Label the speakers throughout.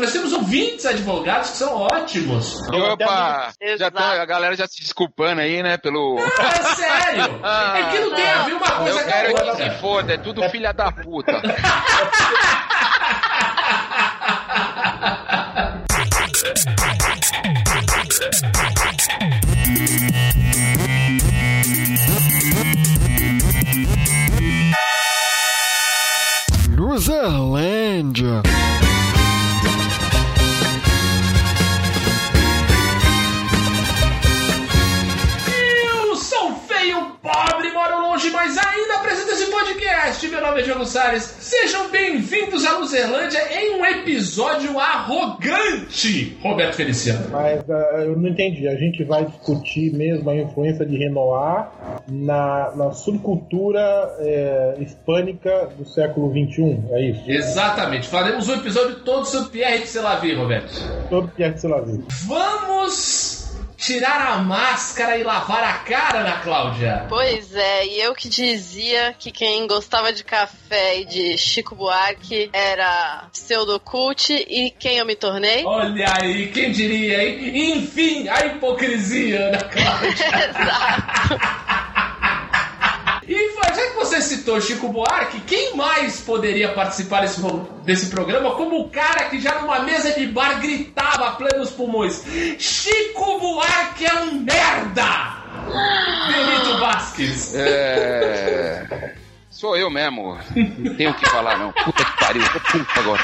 Speaker 1: nós temos ouvintes advogados que são ótimos.
Speaker 2: Opa! Já tá, a galera já se desculpando aí, né? Pelo.
Speaker 1: Não, é sério! é que não tem a ver uma coisa
Speaker 2: Eu
Speaker 1: com a
Speaker 2: quero que se foda, é tudo filha da puta.
Speaker 3: Luzerlândia.
Speaker 1: Podcast. Meu nome é Diogo Salles. Sejam bem-vindos à Luzerlândia em um episódio arrogante, Roberto Feliciano.
Speaker 4: Mas ah, eu não entendi. A gente vai discutir mesmo a influência de Renoir na, na subcultura eh, hispânica do século XXI. É isso?
Speaker 1: Exatamente, faremos um episódio todo sobre Pierre de Selavi, Roberto.
Speaker 4: Todo você lá viu.
Speaker 1: Vamos tirar a máscara e lavar a cara, Ana Cláudia.
Speaker 5: Pois é, e eu que dizia que quem gostava de café e de Chico Buarque era pseudocult e quem eu me tornei?
Speaker 1: Olha aí, quem diria, hein? Enfim, a hipocrisia, Ana Cláudia.
Speaker 5: Exato.
Speaker 1: E já que você citou Chico Buarque, quem mais poderia participar desse, desse programa como o cara que já numa mesa de bar gritava a plenos pulmões: Chico Buarque é um merda! Benito Vasquez.
Speaker 2: É. Sou eu mesmo. Não tenho o que falar, não. Puta que pariu, tô puto agora.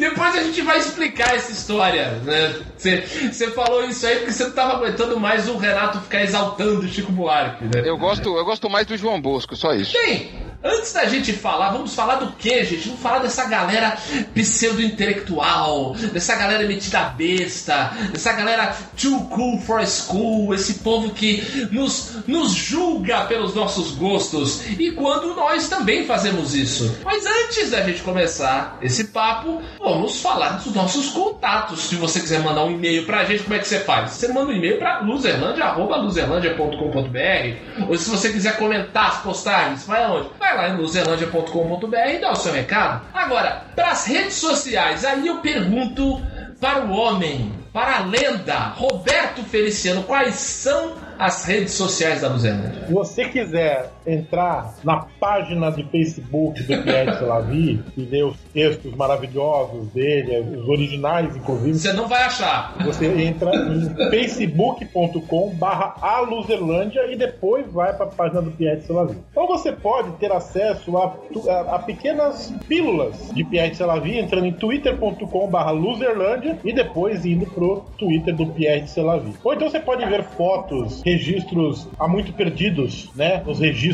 Speaker 1: Depois a gente vai explicar essa história, né? Você falou isso aí porque você não tava aguentando mais o Renato ficar exaltando o Chico Buarque, né?
Speaker 2: Eu gosto, eu gosto mais do João Bosco, só isso.
Speaker 1: Bem, antes da gente falar, vamos falar do que, gente? Vamos falar dessa galera pseudo-intelectual, dessa galera metida besta, dessa galera too cool for school, esse povo que nos, nos julga pelos nossos gostos e quando nós também fazemos isso. Mas antes da gente começar esse papo, vamos falar dos nossos contatos. Se você quiser mandar um e-mail pra gente, como é que você faz? Você manda um e-mail pra luzerlandia.luzerlandia.com.br ou se você quiser comentar as postagens, vai aonde? Vai lá em luzerlandia.com.br e dá o seu recado. Agora, pras redes sociais, aí eu pergunto para o homem, para a lenda, Roberto Feliciano, quais são as redes sociais da Luzerlândia?
Speaker 4: Se você quiser entrar na página de Facebook do Pierre Selavi e ler os textos maravilhosos dele, os originais, inclusive,
Speaker 1: Você não vai achar.
Speaker 4: Você entra em facebook.com barra aluzerlândia e depois vai para a página do Pierre Selavi. Então você pode ter acesso a, a- a pequenas pílulas de Pierre Selavi entrando em twitter.com barra luzerlândia e depois indo pro Twitter do Pierre Selavi. Ou então você pode ver fotos, registros há muito perdidos, né? Os registros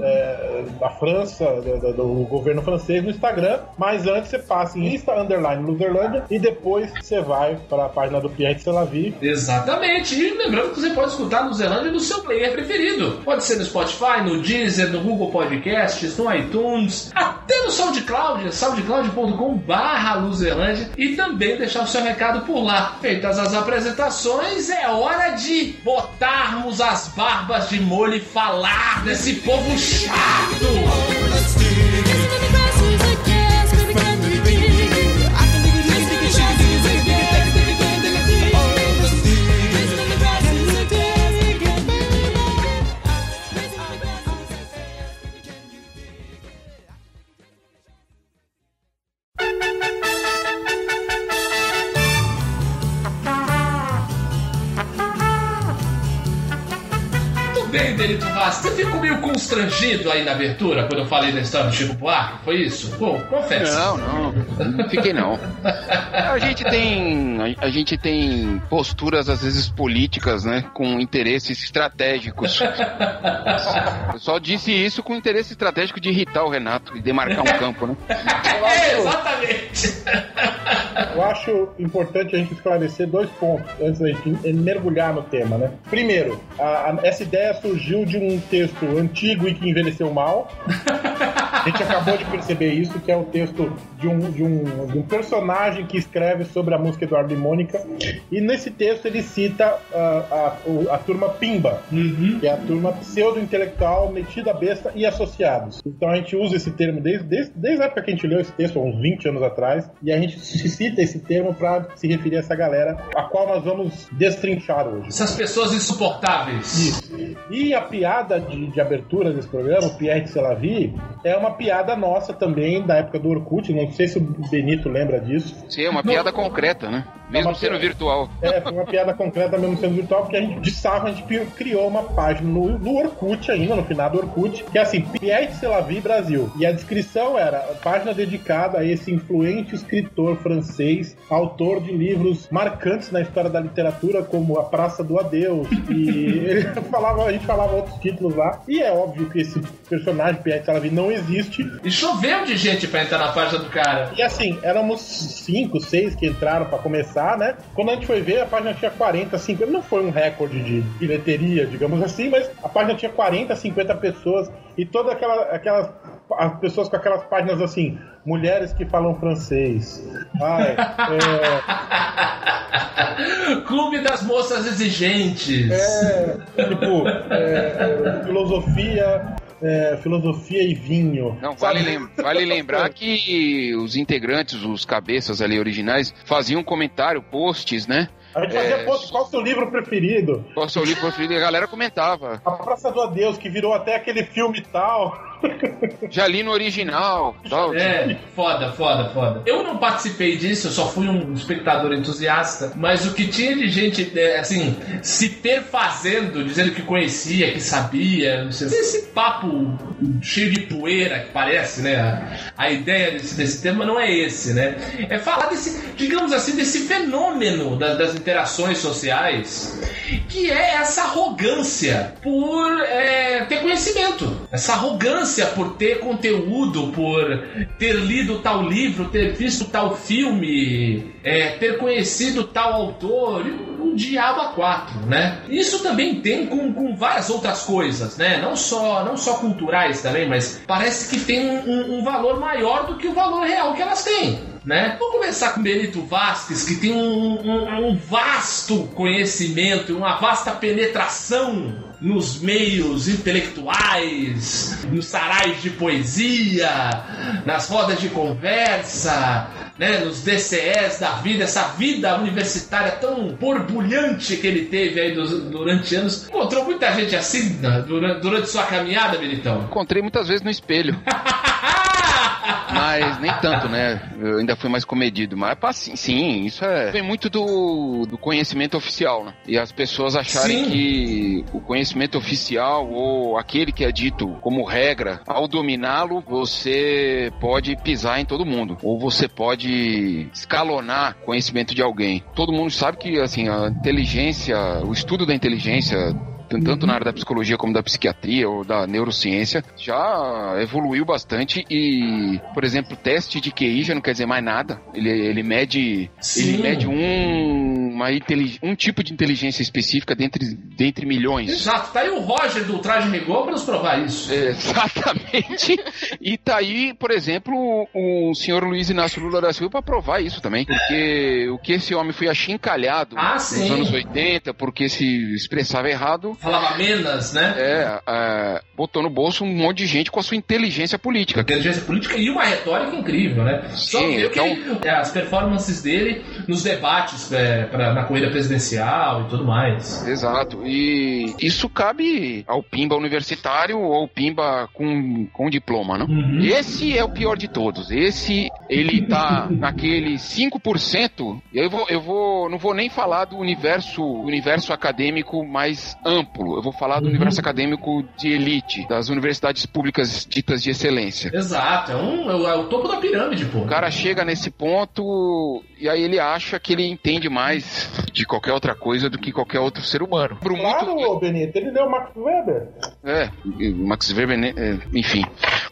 Speaker 4: é, da França, do, do- governo francês no Instagram, mas antes você passa em Insta Underline Luzerlândia e depois você vai para a página do Pierre Selavi
Speaker 1: Exatamente. E lembrando que você pode escutar no no seu player preferido. Pode ser no Spotify, no Deezer, no Google Podcasts, no iTunes, até no SoundCloud, soundcloud.com barra Luzerlândia e também deixar o seu recado por lá. Feitas as apresentações, é hora de botarmos as barbas de molho e falar desse povo chato. Constrangido aí na abertura quando eu falei da história do Chico Buarque? Foi isso? Pô, confessa.
Speaker 2: Não, não, não fiquei não. A gente tem, a, a gente tem posturas às vezes políticas, né, com interesses estratégicos. Eu só disse isso com interesse estratégico de irritar o Renato e demarcar um campo, né?
Speaker 1: É, exatamente.
Speaker 4: Eu acho importante a gente esclarecer dois pontos antes da gente mergulhar no tema, né? Primeiro, a- a- essa ideia surgiu de um texto antigo que envelheceu mal. A gente acabou de perceber isso, que é o texto de um, de um, de um personagem que escreve sobre a música Eduardo e Mônica. E nesse texto ele cita a, a, a turma Pimba,
Speaker 1: Uhum.
Speaker 4: que é a turma pseudo-intelectual, metida besta e associados. Então a gente usa esse termo desde, desde, desde a época que a gente leu esse texto, há uns 20 anos atrás, e a gente cita esse termo para se referir a essa galera, a qual nós vamos destrinchar hoje.
Speaker 1: Essas pessoas insuportáveis.
Speaker 4: Isso. E a piada de, de abertura desse programa, o Pierre de Selavi, é uma piada nossa também, da época do Orkut. Não sei se o Benito lembra disso.
Speaker 2: Sim, é uma piada concreta, né? Mesmo
Speaker 4: uma
Speaker 2: sendo
Speaker 4: piada.
Speaker 2: virtual.
Speaker 4: É, foi uma piada concreta mesmo sendo virtual, porque a gente, de sarro, a gente criou uma página no, no Orkut ainda, no final do Orkut, que é assim, Pierre de Selavi Brasil. E a descrição era página dedicada a esse influente escritor francês, autor de livros marcantes na história da literatura, como A Praça do Adeus. E ele falava, a gente falava outros títulos lá. E é óbvio que esse personagem, Pierre de Selavi, não existe.
Speaker 1: E choveu de gente pra entrar na página do cara.
Speaker 4: E assim, éramos cinco, seis que entraram pra começar, né? Quando a gente foi ver, a página tinha 40, 50. Não foi um recorde de bilheteria, digamos assim, mas a página tinha 40, 50 pessoas e todas aquela, aquelas as pessoas com aquelas páginas assim, mulheres que falam francês. Ai, é,
Speaker 1: Clube das moças exigentes.
Speaker 4: é, tipo, é, filosofia, é, filosofia e vinho.
Speaker 2: Não, vale, lem- vale lembrar que os integrantes, os cabeças ali originais, faziam comentário, posts, né?
Speaker 4: A gente fazia
Speaker 2: É.
Speaker 4: post, qual o seu livro preferido?
Speaker 2: Qual o seu livro preferido? E a galera comentava.
Speaker 4: A Praça do Adeus, que virou até aquele filme tal.
Speaker 2: Já li no original. Tal.
Speaker 1: É, foda, foda, foda. Eu não participei disso, eu só fui um espectador entusiasta, mas o que tinha de gente, é, assim, se perfazendo, dizendo que conhecia, que sabia, não sei, esse papo cheio de poeira que parece, né? A, a ideia desse, desse tema não é esse, né? É falar desse, digamos assim, desse fenômeno da- das interações sociais, que é essa arrogância por é, ter conhecimento. Essa arrogância por ter conteúdo, por ter lido tal livro, ter visto tal filme, é, ter conhecido tal autor, um diabo a quatro, né? Isso também tem com, com várias outras coisas, né? Não só, não só culturais também, mas parece que tem um, um- valor maior do que o valor real que elas têm. Né? Vamos começar com Benito Vasquez, que tem um, um- um vasto conhecimento, uma vasta penetração nos meios intelectuais, nos sarais de poesia, nas rodas de conversa, né, nos DCS da vida, essa vida universitária tão borbulhante que ele teve aí durante anos. Encontrou muita gente assim né, durante, durante sua caminhada, Benitão?
Speaker 2: Encontrei muitas vezes no espelho. Mas nem tanto, né? Eu ainda fui mais comedido. Mas pá, sim, sim, isso é. Vem muito do, do conhecimento oficial, né? E as pessoas acharem
Speaker 1: Sim.
Speaker 2: que o conhecimento oficial ou aquele que é dito como regra, ao dominá-lo, você pode pisar em todo mundo. Ou você pode escalonar conhecimento de alguém. Todo mundo sabe que, assim, a inteligência, o estudo da inteligência t- tanto na área da psicologia como da psiquiatria ou da neurociência, já evoluiu bastante e, por exemplo, o teste de QI já não quer dizer mais nada. Ele, ele mede,
Speaker 1: Sim.
Speaker 2: ele mede um, uma intelig- um tipo de inteligência específica dentre, dentre milhões.
Speaker 1: Exato, tá aí o Roger do Traje Rigor pra nos provar isso.
Speaker 2: Exatamente. E tá aí, por exemplo, o senhor Luiz Inácio Lula da Silva para provar isso também. Porque o que esse homem foi achincalhado
Speaker 1: Ah,
Speaker 2: nos
Speaker 1: sim.
Speaker 2: anos 80, porque se expressava errado,
Speaker 1: Falava menos, né?
Speaker 2: é, é, botou no bolso um monte de gente com a sua inteligência política.
Speaker 1: Inteligência política e uma retórica incrível, né? Só
Speaker 2: Sim,
Speaker 1: ver que
Speaker 2: então-
Speaker 1: é, as performances dele nos debates é, na corrida presidencial e tudo mais.
Speaker 2: Exato. E isso cabe ao Pimba universitário ou ao Pimba com, com diploma, não?
Speaker 1: Uhum.
Speaker 2: Esse é o pior de todos. Esse, ele tá naquele 5%. e Eu vou, eu vou, não vou nem falar do universo, universo acadêmico mais amplo. Eu vou falar do
Speaker 1: Uhum.
Speaker 2: universo acadêmico de elite, das universidades públicas ditas de excelência.
Speaker 1: Exato, é, um, é o- é o topo da pirâmide, pô.
Speaker 2: O cara chega nesse ponto e aí ele acha que ele entende mais de qualquer outra coisa do que qualquer outro ser humano. Por muito-
Speaker 4: Claro, ô, Benito, ele leu Max Weber.
Speaker 2: É, o Max Weber, né, é, enfim.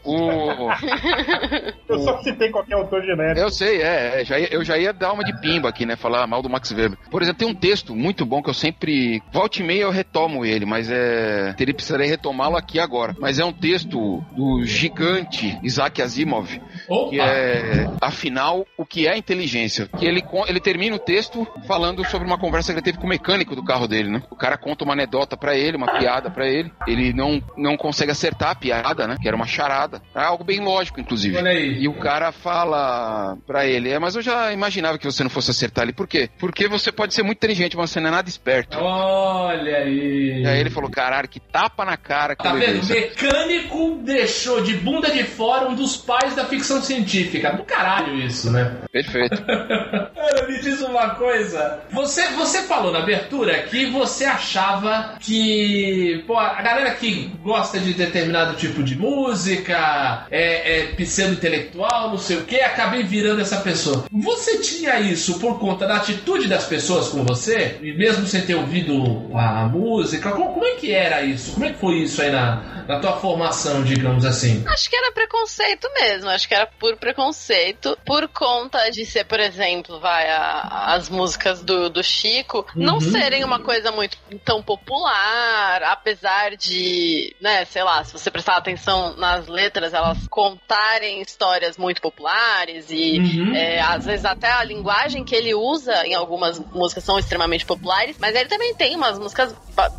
Speaker 2: O,
Speaker 4: Eu só citei qualquer autor genérico.
Speaker 2: Eu sei, é. é já ia, eu já ia dar uma de pimba aqui, né? Falar mal do Max Weber. Por exemplo, tem um texto muito bom que eu sempre. Volta e meia eu retomo ele, mas é. Teria precisarei retomá-lo aqui agora. Mas é um texto do gigante Isaac Asimov.
Speaker 1: Opa!
Speaker 2: Que é, afinal, o que é inteligência? Que ele, ele termina o texto falando sobre uma conversa que ele teve com o mecânico do carro dele, né? O cara conta uma anedota pra ele, uma piada pra ele. Ele não, não consegue acertar a piada, né? Que era uma charada. É algo bem lógico, inclusive.
Speaker 1: Olha aí.
Speaker 2: E o cara fala pra ele, é, mas eu já imaginava que você não fosse acertar ali. Por quê? Porque você pode ser muito inteligente, mas você não é nada esperto.
Speaker 1: Olha aí.
Speaker 2: E aí ele falou, caralho, que tapa na cara que
Speaker 1: Tá
Speaker 2: eu
Speaker 1: vendo? Mecânico deixou de bunda de fora um dos pais da ficção científica. Do caralho isso, né?
Speaker 2: Perfeito.
Speaker 1: Cara, me diz uma coisa. Você, você falou na abertura que você achava que pô, a galera que gosta de determinado tipo de música, é, é pseudo-intelectual, não sei o que, acabei virando essa pessoa. Você tinha isso por conta da atitude das pessoas com você? E mesmo sem ter ouvido a música? Como, como é que era isso? Como é que foi isso aí na, na tua formação, digamos assim?
Speaker 5: Acho que era preconceito mesmo, acho que era por preconceito, por conta de ser, por exemplo, vai, a- as músicas do, do Chico não
Speaker 1: Uhum.
Speaker 5: serem uma coisa muito tão popular, apesar de, né, sei lá, se você prestar atenção nas letras, elas contarem histórias muito populares e
Speaker 1: Uhum.
Speaker 5: é, às vezes até a linguagem que ele usa em algumas músicas são extremamente populares, mas ele também tem umas músicas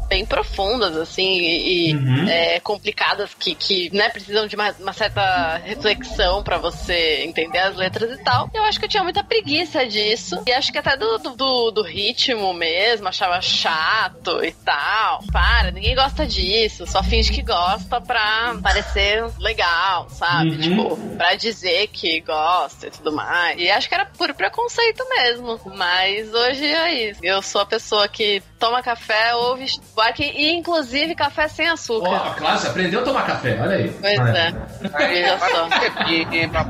Speaker 5: bem profundas, assim, e,
Speaker 1: Uhum.
Speaker 5: é, complicadas que, que né, precisam de uma, uma certa reflexão pra você entender as letras e tal. Eu acho que eu tinha muita preguiça disso. E acho que até do, do, do- do ritmo mesmo, achava chato e tal. Para, ninguém gosta disso. Só finge que gosta pra parecer legal, sabe?
Speaker 1: Uhum.
Speaker 5: Tipo, pra dizer que gosta e tudo mais. E acho que era por preconceito mesmo. Mas hoje é isso. Eu sou a pessoa que toma café, ouve e inclusive café sem açúcar.
Speaker 1: Ó, claro, você aprendeu a tomar café, olha aí.
Speaker 5: Pois
Speaker 1: Olha.
Speaker 5: é. Veja só.
Speaker 2: Pimba,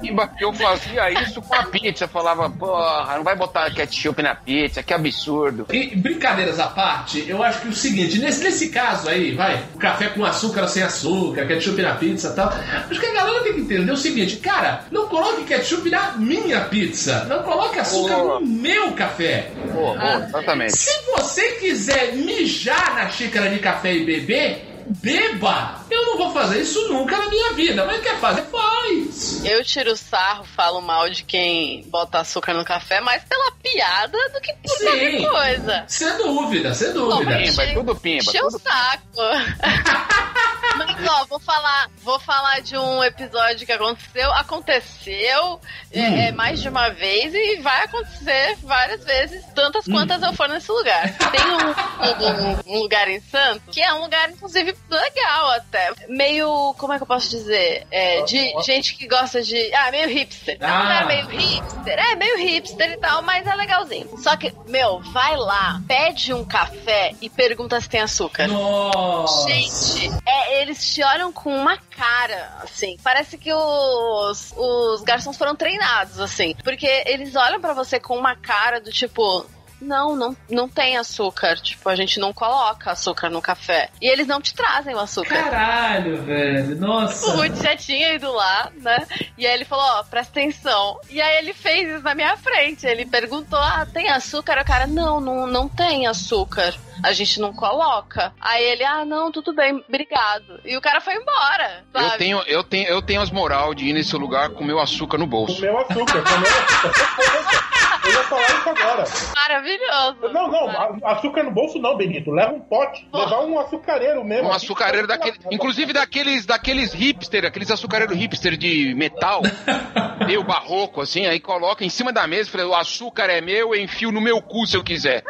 Speaker 2: pimba, eu fazia isso com a pizza. Falava, porra, não vai botar ketchup na pizza, que absurdo.
Speaker 1: E brincadeiras à parte, eu acho que o seguinte, nesse, nesse caso aí, vai, o café com açúcar sem açúcar, ketchup na pizza e tal, acho que a galera tem que entender o seguinte, cara, não coloque ketchup na minha pizza, não coloque açúcar
Speaker 2: Boa.
Speaker 1: no meu café.
Speaker 2: Pô, pô, exatamente.
Speaker 1: Se você quiser mijar na xícara de café e beber, beba! Eu não vou fazer isso nunca na minha vida, mas quer fazer, faz!
Speaker 5: Eu tiro sarro, falo mal de quem bota açúcar no café, mais pela piada do que por
Speaker 1: Sim.
Speaker 5: qualquer coisa.
Speaker 1: Sem dúvida, sem dúvida.
Speaker 2: Pimba, é tudo pimba.
Speaker 5: Encheu o saco. Mas ó, vou falar, vou falar de um episódio que aconteceu. Aconteceu é, é, mais de uma vez e vai acontecer várias vezes, tantas quantas eu for nesse lugar. Tem um, um- um lugar em Santos que é um lugar, inclusive, legal até. Meio, como é que eu posso dizer? É, de gente que gosta de. Ah, meio hipster. É um
Speaker 1: Ah.
Speaker 5: lugar meio hipster. É, meio hipster e tal, mas é legalzinho. Só que, meu, vai lá, pede um café e pergunta se tem açúcar.
Speaker 1: Nossa!
Speaker 5: Gente, é, eles te olham com uma cara, assim. Parece que os, os garçons foram treinados, assim. Porque eles olham pra você com uma cara do tipo. Não, não, não tem açúcar. Tipo, a gente não coloca açúcar no café. E eles não te trazem o açúcar.
Speaker 1: Caralho, velho, nossa!
Speaker 5: O Ruth já tinha ido lá, né? E aí ele falou, ó, presta atenção. E aí ele fez isso na minha frente. Ele perguntou, ah, tem açúcar? O cara, não, não, não tem açúcar. A gente não coloca. Aí ele, ah, não, tudo bem, obrigado. E o cara foi embora, sabe?
Speaker 2: Eu tenho, eu, tenho, eu tenho as moral de ir nesse lugar com meu açúcar no bolso.
Speaker 4: Comeu açúcar, comeu açúcar. Eu ia falar isso agora.
Speaker 5: Maravilhoso.
Speaker 4: Não, não, açúcar no bolso não, Benito. Leva um pote. Levar um açucareiro mesmo.
Speaker 2: Um açucareiro daquele, inclusive daqueles, daqueles hipster, aqueles açucareiros hipster de metal, meio barroco, assim, aí coloca em cima da mesa e fala, o açúcar é meu, eu enfio no meu cu se eu quiser.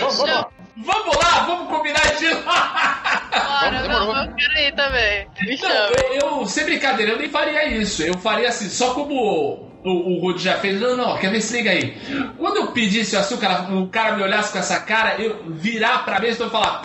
Speaker 4: Vamos, vamos.
Speaker 1: Vamos lá, vamos combinar de lá!
Speaker 5: Bora,
Speaker 2: demorou.
Speaker 5: não, eu quero ir também. Me chama.
Speaker 1: eu, eu, sem brincadeira, eu nem faria isso. Eu faria assim, só como o, o Rudy já fez. Não, não, quer ver? Se liga aí. Quando eu pedisse o açúcar, o cara me olhasse com essa cara, eu virar pra mesa e falar.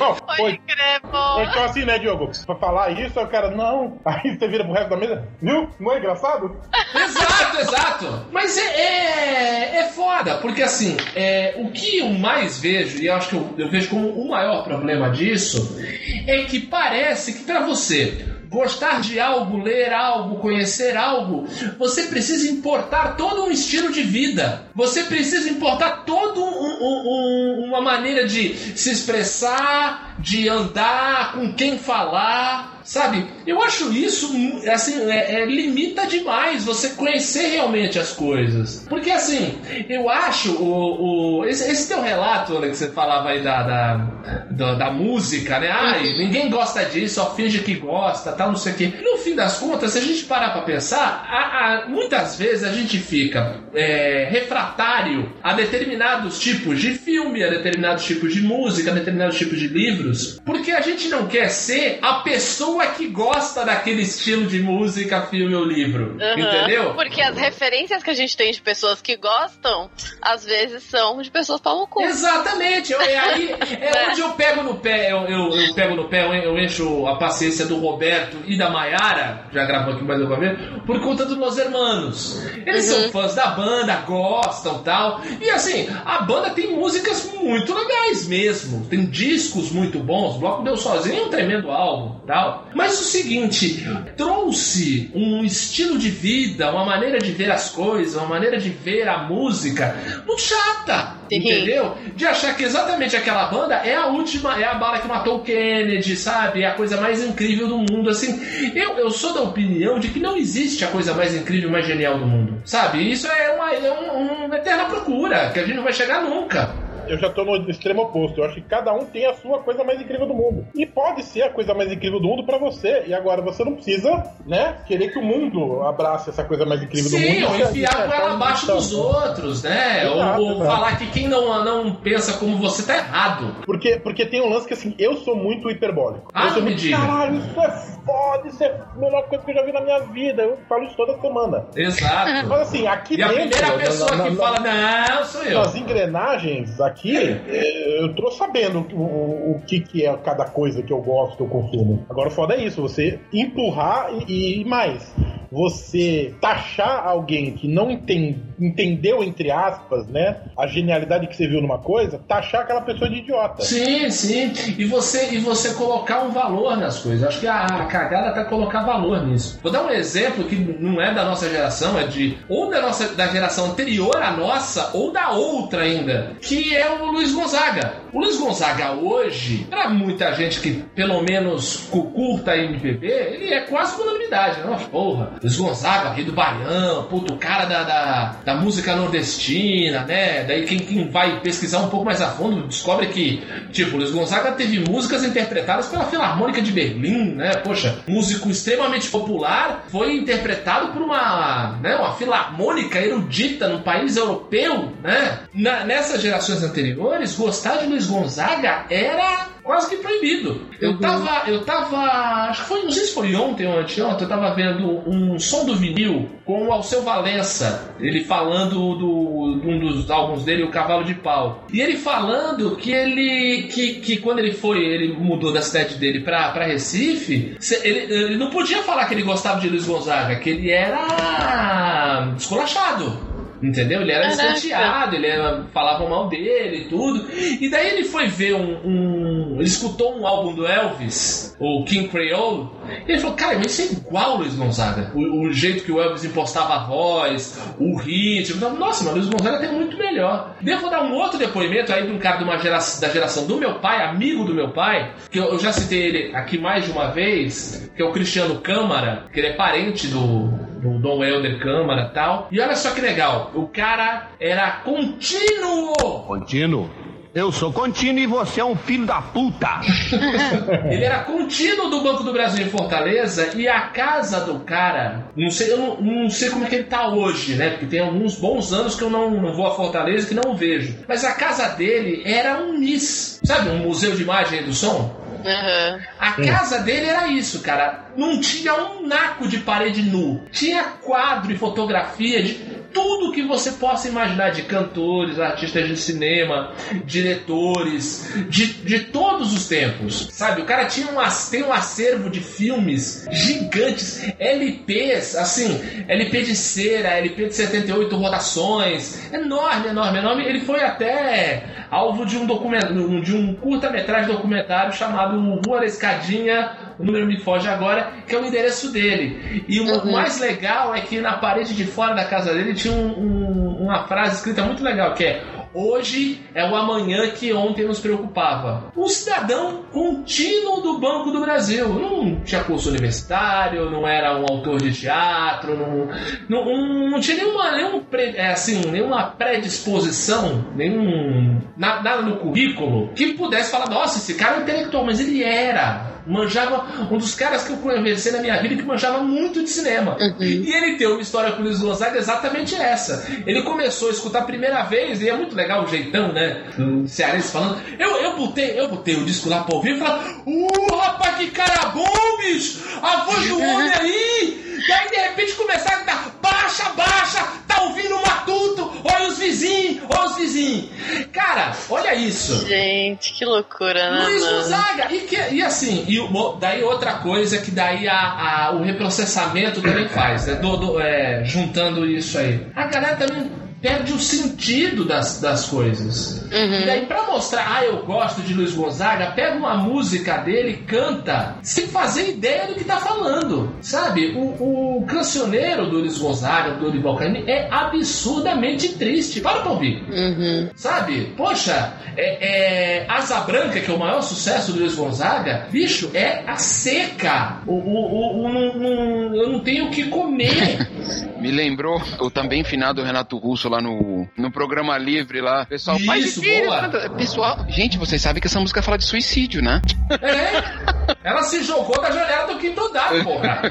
Speaker 4: Não, foi,
Speaker 5: crer,
Speaker 4: foi então assim, né, Diogo? Pra falar isso, o cara, não. Aí você vira pro resto da mesa, viu? Não é engraçado?
Speaker 1: Exato, exato. Mas é, é, é foda, porque assim, é, o que eu mais vejo, e acho que eu, eu vejo como o maior problema disso, é que parece que pra você gostar de algo, ler algo, conhecer algo, você precisa importar todo um estilo de vida. Você precisa importar toda uma maneira de se expressar, de andar, com quem falar. Sabe? Eu acho isso, assim, é, é, limita demais você conhecer realmente as coisas. Porque, assim, eu acho o, o esse, esse teu relato, né, que você falava aí da, da, da, da música, né? Ai, ninguém gosta disso, só finge que gosta, tal, não sei o quê. No fim das contas, se a gente parar pra pensar, a, a, muitas vezes a gente fica é, refratário a determinados tipos de filme, a determinados tipos de música, a determinados tipos de livros, porque a gente não quer ser a pessoa que gosta daquele estilo de música, filme ou livro.
Speaker 5: Uhum.
Speaker 1: Entendeu?
Speaker 5: Porque as referências que a gente tem de pessoas que gostam, às vezes são de pessoas pau no cu.
Speaker 1: Exatamente. Eu, é aí é onde eu pego no pé, eu, eu, eu pego no pé, eu, eu encho a paciência do Roberto e da Maiara, já gravou aqui mais uma vez, por conta dos meus irmãos. Eles
Speaker 5: Uhum.
Speaker 1: são fãs da banda, gostam tal. E assim, a banda tem músicas muito legais mesmo. Tem discos muito bons. O Bloco Deu Sozinho é um tremendo álbum tal. Mas o seguinte, trouxe um estilo de vida, uma maneira de ver as coisas, uma maneira de ver a música muito chata. Entendeu? De achar que exatamente aquela banda é a última, é a bala que matou o Kennedy, sabe? É a coisa mais incrível do mundo. Assim, eu, eu sou da opinião de que não existe a coisa mais incrível, mais genial do mundo. Sabe? Isso é uma, é um- uma eterna procura, que a gente não vai chegar nunca.
Speaker 4: Eu já tô no extremo oposto. Eu acho que cada um tem a sua coisa mais incrível do mundo. E pode ser a coisa mais incrível do mundo pra você. E agora você não precisa, né, querer que o mundo abrace essa coisa mais incrível do mundo.
Speaker 1: Sim, ou
Speaker 4: é-
Speaker 1: enfiar com ela abaixo dos outros, né?
Speaker 4: Exato,
Speaker 1: ou ou falar que quem não, não pensa como você tá errado.
Speaker 4: Porque, porque tem um lance que assim, eu sou muito hiperbólico.
Speaker 1: Ah,
Speaker 4: eu sou muito, caralho, isso é foda, isso é a melhor coisa que eu já vi na minha vida. Eu falo isso toda semana.
Speaker 1: Exato.
Speaker 4: Mas assim, aqui
Speaker 1: E a
Speaker 4: dentro.
Speaker 1: primeira
Speaker 4: na-
Speaker 1: pessoa
Speaker 4: na-
Speaker 1: que
Speaker 4: na-
Speaker 1: fala, não, sou eu.
Speaker 4: Nas engrenagens aqui, eh, eu tô sabendo o, o, o que, que é cada coisa que eu gosto, que eu consumo. Agora o foda é isso, você empurrar e, e mais. Você taxar alguém que não enten- entendeu, entre aspas, né, a genialidade que você viu numa coisa, taxar aquela pessoa de idiota.
Speaker 1: Sim, sim. E você, e você colocar um valor nas coisas. Acho que a, a cagada tá colocar valor nisso. Vou dar um exemplo que não é da nossa geração, é de ou da nossa da geração anterior à nossa, ou da outra ainda, que é o Luiz Gonzaga. O Luiz Gonzaga hoje, pra muita gente que pelo menos cu- curta MPB, ele é quase unanimidade, né? Porra, Luiz Gonzaga, rei do Baião, puto, cara da, da, da música nordestina, né? Daí quem, quem vai pesquisar um pouco mais a fundo descobre que, tipo, Luiz Gonzaga teve músicas interpretadas pela Filarmônica de Berlim, né? Poxa, músico extremamente popular, foi interpretado por uma, né, uma filarmônica erudita num país europeu, né? Na- nessas gerações anteriores, gostar de Luiz Gonzaga era quase que proibido. Eu tava, eu tava, acho que foi, não sei se foi ontem ou anteontem, eu tava vendo um som do vinil com o Alceu Valença, ele falando do, de um dos álbuns dele, O Cavalo de Pau. E ele falando que ele, que, que quando ele foi, ele mudou da cidade dele pra, pra Recife, ele, ele não podia falar que ele gostava de Luiz Gonzaga, que ele era esculachado. Entendeu? Ele era escanteado, ele era, falavam mal dele e tudo. E daí ele foi ver um, um- Ele escutou um álbum do Elvis, o King Creole, e ele falou: Cara, mas isso é igual o Luiz Gonzaga. O, o jeito que o Elvis impostava a voz, o ritmo. Nossa, mas Luiz Gonzaga tem muito melhor. Devo dar um outro depoimento aí de um cara de uma geração, da geração do meu pai, amigo do meu pai, que eu, eu já citei ele aqui mais de uma vez, que é o Cristiano Câmara, que ele é parente do, do Dom Helder Câmara e tal. E olha só que legal, o cara era contínuo!
Speaker 3: Contínuo. Eu sou contínuo e você é um filho da puta.
Speaker 1: Ele era contínuo do Banco do Brasil em Fortaleza e a casa do cara, não sei, eu não, não sei como é que ele tá hoje, né? Porque tem alguns bons anos que eu não, não vou a Fortaleza e que não vejo. Mas a casa dele era um MIS, sabe? Um museu de imagem e do som.
Speaker 5: Aham.
Speaker 1: A casa dele era isso, cara. Não tinha um naco de parede nu. Tinha quadro e fotografia de tudo que você possa imaginar de cantores, artistas de cinema, diretores, de, de todos os tempos, sabe? O cara tinha um, tem um acervo de filmes gigantes, LPs, assim, LP de cera, LP de 78 rotações, enorme, enorme, enorme. Ele foi até alvo de um documentário, de um curta-metragem documentário chamado Rua da Escadinha, o número me foge agora, que é o endereço dele. E o uhum. mais legal é que na parede de fora da casa dele tinha um, um, uma frase escrita muito legal, que é Hoje é o amanhã que ontem nos preocupava. Um cidadão contínuo do Banco do Brasil. Não tinha curso universitário, não era um autor de teatro, não, não, não tinha nenhuma, nenhum, é, assim, nenhuma predisposição, nenhum. nada no currículo que pudesse falar: nossa, esse cara é intelectual, mas ele era manjava um dos caras que eu conheci na minha vida que manjava muito de cinema. Uhum. E ele tem uma história com o Luiz Gonzaga exatamente essa. Ele começou a escutar a primeira vez, e é muito legal o jeitão, né? Do cearense falando. Eu, eu botei, eu botei o disco lá pra ouvir e falar: Uh, rapaz, que cara bom, bicho! A voz do homem aí! E aí de repente começaram a gritar: baixa, baixa, tá ouvindo o matuto, olha os vizinhos, olha os vizinhos. Cara, olha isso.
Speaker 5: Gente, que loucura, né?
Speaker 1: Luiz Gonzaga, e, que, e assim, e daí outra coisa que daí a, a o reprocessamento também faz, né? Do, do, é, juntando isso aí. A galera também perde o sentido das, das coisas. Uhum. E daí, pra mostrar, ah, eu gosto de Luiz Gonzaga, pega uma música dele e canta sem fazer ideia do que tá falando. Sabe? O, o cancioneiro do Luiz Gonzaga, do Dorival Caymmi, é absurdamente triste. Para pra ouvir. Uhum. Sabe? Poxa, é, é, Asa Branca, que é o maior sucesso do Luiz Gonzaga, bicho, é a seca. O, o, o, eu não tenho o que comer.
Speaker 2: Me lembrou o também finado Renato Russo lá no, no programa livre lá. Pessoal,
Speaker 1: Isso, pai de filho,
Speaker 2: pessoal. Gente, vocês sabem que essa música fala de suicídio, né?
Speaker 1: É. Ela se jogou da janela do quinto andar, porra.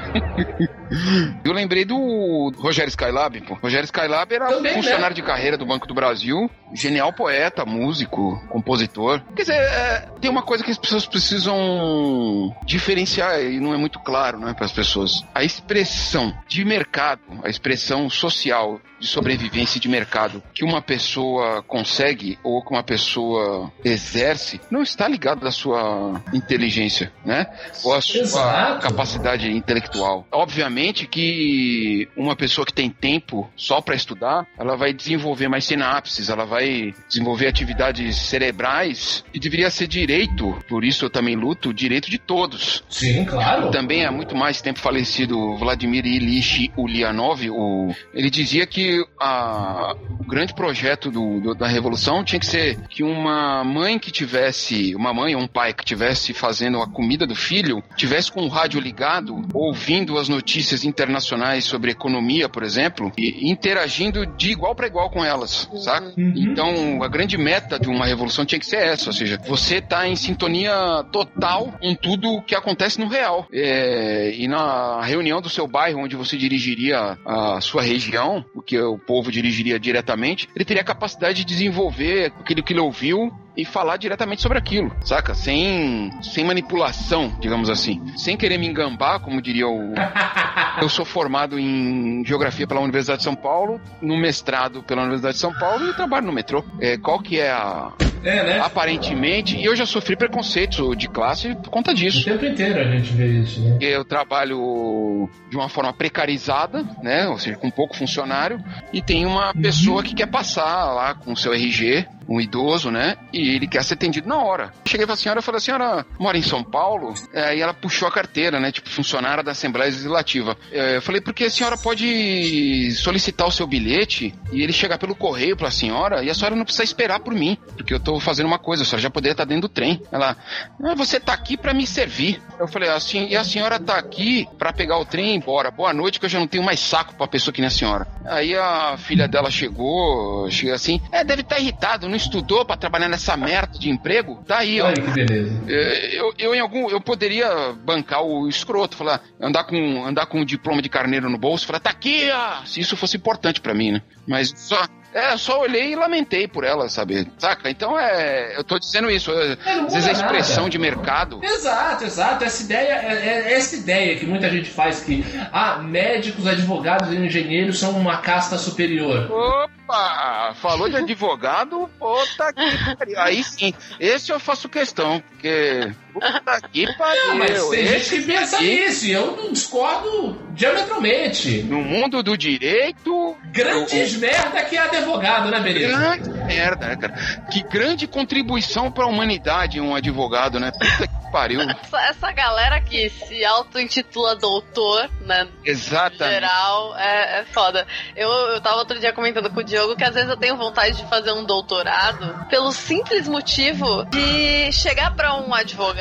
Speaker 2: Eu lembrei do Rogério Skylab, pô. Rogério Skylab era Também, funcionário né? de carreira do Banco do Brasil, genial poeta, músico, compositor. Quer dizer, é, tem uma coisa que as pessoas precisam diferenciar e não é muito claro, né, para as pessoas. A expressão de mercado, a expressão social de sobrevivência de mercado que uma pessoa consegue ou que uma pessoa exerce não está ligado à sua inteligência, né? Ou à sua Exato. capacidade intelectual. Obviamente que uma pessoa que tem tempo só para estudar, ela vai desenvolver mais sinapses, ela vai desenvolver atividades cerebrais que deveria ser direito, por isso eu também luto, direito de todos.
Speaker 1: Sim, claro.
Speaker 2: Também há muito mais tempo falecido Vladimir Ilyich Ulyanov, o, ele dizia que a, o grande projeto do, do, da revolução tinha que ser que uma mãe que tivesse, uma mãe ou um pai que tivesse fazendo a comida do filho, tivesse com o rádio ligado, ouvindo as notícias internacionais sobre economia, por exemplo, e interagindo de igual para igual com elas, saca? Uhum. Então, a grande meta de uma revolução tinha que ser essa, ou seja, você tá em sintonia total com tudo que acontece no real. É, e na reunião do seu bairro, onde você dirigiria a sua região, o que o povo dirigiria diretamente, ele teria a capacidade de desenvolver aquilo que ele ouviu e falar diretamente sobre aquilo, saca? Sem, sem manipulação, digamos assim. Sem querer me engambar, como diria o. Eu sou formado em Geografia pela Universidade de São Paulo, no mestrado pela Universidade de São Paulo e trabalho no metrô. É, qual que é a. É, né? Aparentemente, e eu já sofri preconceito de classe por conta disso.
Speaker 1: O tempo inteiro a gente vê isso, né?
Speaker 2: Eu trabalho de uma forma precarizada, né? Ou seja, com pouco funcionário, e tem uma uhum. pessoa que quer passar lá com o seu RG um idoso, né? E ele quer ser atendido na hora. Cheguei pra senhora e falei, a senhora mora em São Paulo? É, e ela puxou a carteira, né? Tipo, funcionária da Assembleia Legislativa. É, eu falei, porque a senhora pode solicitar o seu bilhete e ele chegar pelo correio pra senhora e a senhora não precisa esperar por mim, porque eu tô fazendo uma coisa, a senhora já poderia estar dentro do trem. Ela, ah, você tá aqui para me servir. Eu falei, assim, e a senhora tá aqui para pegar o trem e ir embora. Boa noite, que eu já não tenho mais saco pra pessoa que nem a senhora. Aí a filha dela chegou, chega assim, é, deve estar tá irritado, não estudou para trabalhar nessa merda de emprego, tá aí,
Speaker 1: ó. Olha que beleza.
Speaker 2: É, eu, eu, em algum, eu poderia bancar o escroto, falar, andar com, andar com um diploma de carneiro no bolso, falar, tá aqui, ó, se isso fosse importante para mim, né? Mas só, É, só olhei e lamentei por ela, sabe? Saca? Então é. Eu tô dizendo isso.
Speaker 1: É, não
Speaker 2: Às vezes a
Speaker 1: muda
Speaker 2: expressão
Speaker 1: nada.
Speaker 2: de mercado.
Speaker 1: Exato, exato. Essa ideia é, é essa ideia que muita gente faz que ah, médicos, advogados e engenheiros são uma casta superior.
Speaker 2: Opa! Falou de advogado? Puta que pariu. Aí sim, esse eu faço questão, porque. Puta que pariu.
Speaker 1: Não, mas tem gente que pensa
Speaker 2: aqui,
Speaker 1: nisso e eu não discordo diametralmente.
Speaker 2: No mundo do direito.
Speaker 1: Grandes merda que é advogado, né, Benito?
Speaker 2: Grande merda, né, cara? Que grande contribuição pra humanidade um advogado, né? Puta que pariu.
Speaker 5: Essa, essa galera que se auto-intitula doutor, né?
Speaker 2: Exatamente.
Speaker 5: geral, é, é foda. Eu, eu tava outro dia comentando com o Diogo que às vezes eu tenho vontade de fazer um doutorado pelo simples motivo de chegar pra um advogado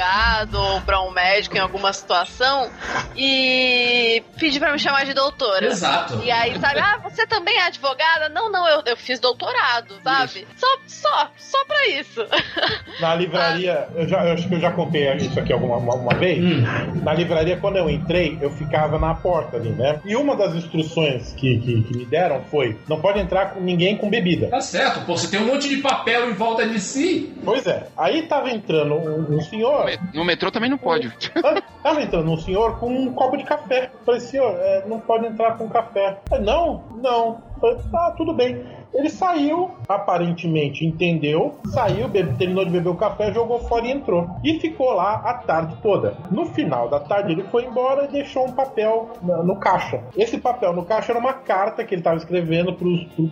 Speaker 5: ou pra um médico em alguma situação e pedir pra me chamar de doutora.
Speaker 1: Exato.
Speaker 5: E aí, sabe, ah, você também é advogada? Não, não, eu, eu fiz doutorado, sabe? Só, só, só pra isso.
Speaker 4: Na livraria, eu, já, eu acho que eu já contei isso aqui alguma uma, uma vez.
Speaker 1: Hum.
Speaker 4: Na livraria, quando eu entrei, eu ficava na porta ali, né? E uma das instruções que, que, que me deram foi: não pode entrar com ninguém com bebida.
Speaker 1: Tá certo, pô, você tem um monte de papel em volta de si.
Speaker 4: Pois é. Aí tava entrando um, um senhor.
Speaker 2: No metrô também não pode.
Speaker 4: Tava entrando um senhor com um copo de café. Falei, senhor, é, não pode entrar com café. Falei, não, não. Falei, tá, tudo bem. Ele saiu, aparentemente entendeu, saiu, bebe- terminou de beber o café, jogou fora e entrou. E ficou lá a tarde toda. No final da tarde, ele foi embora e deixou um papel na- no caixa. Esse papel no caixa era uma carta que ele estava escrevendo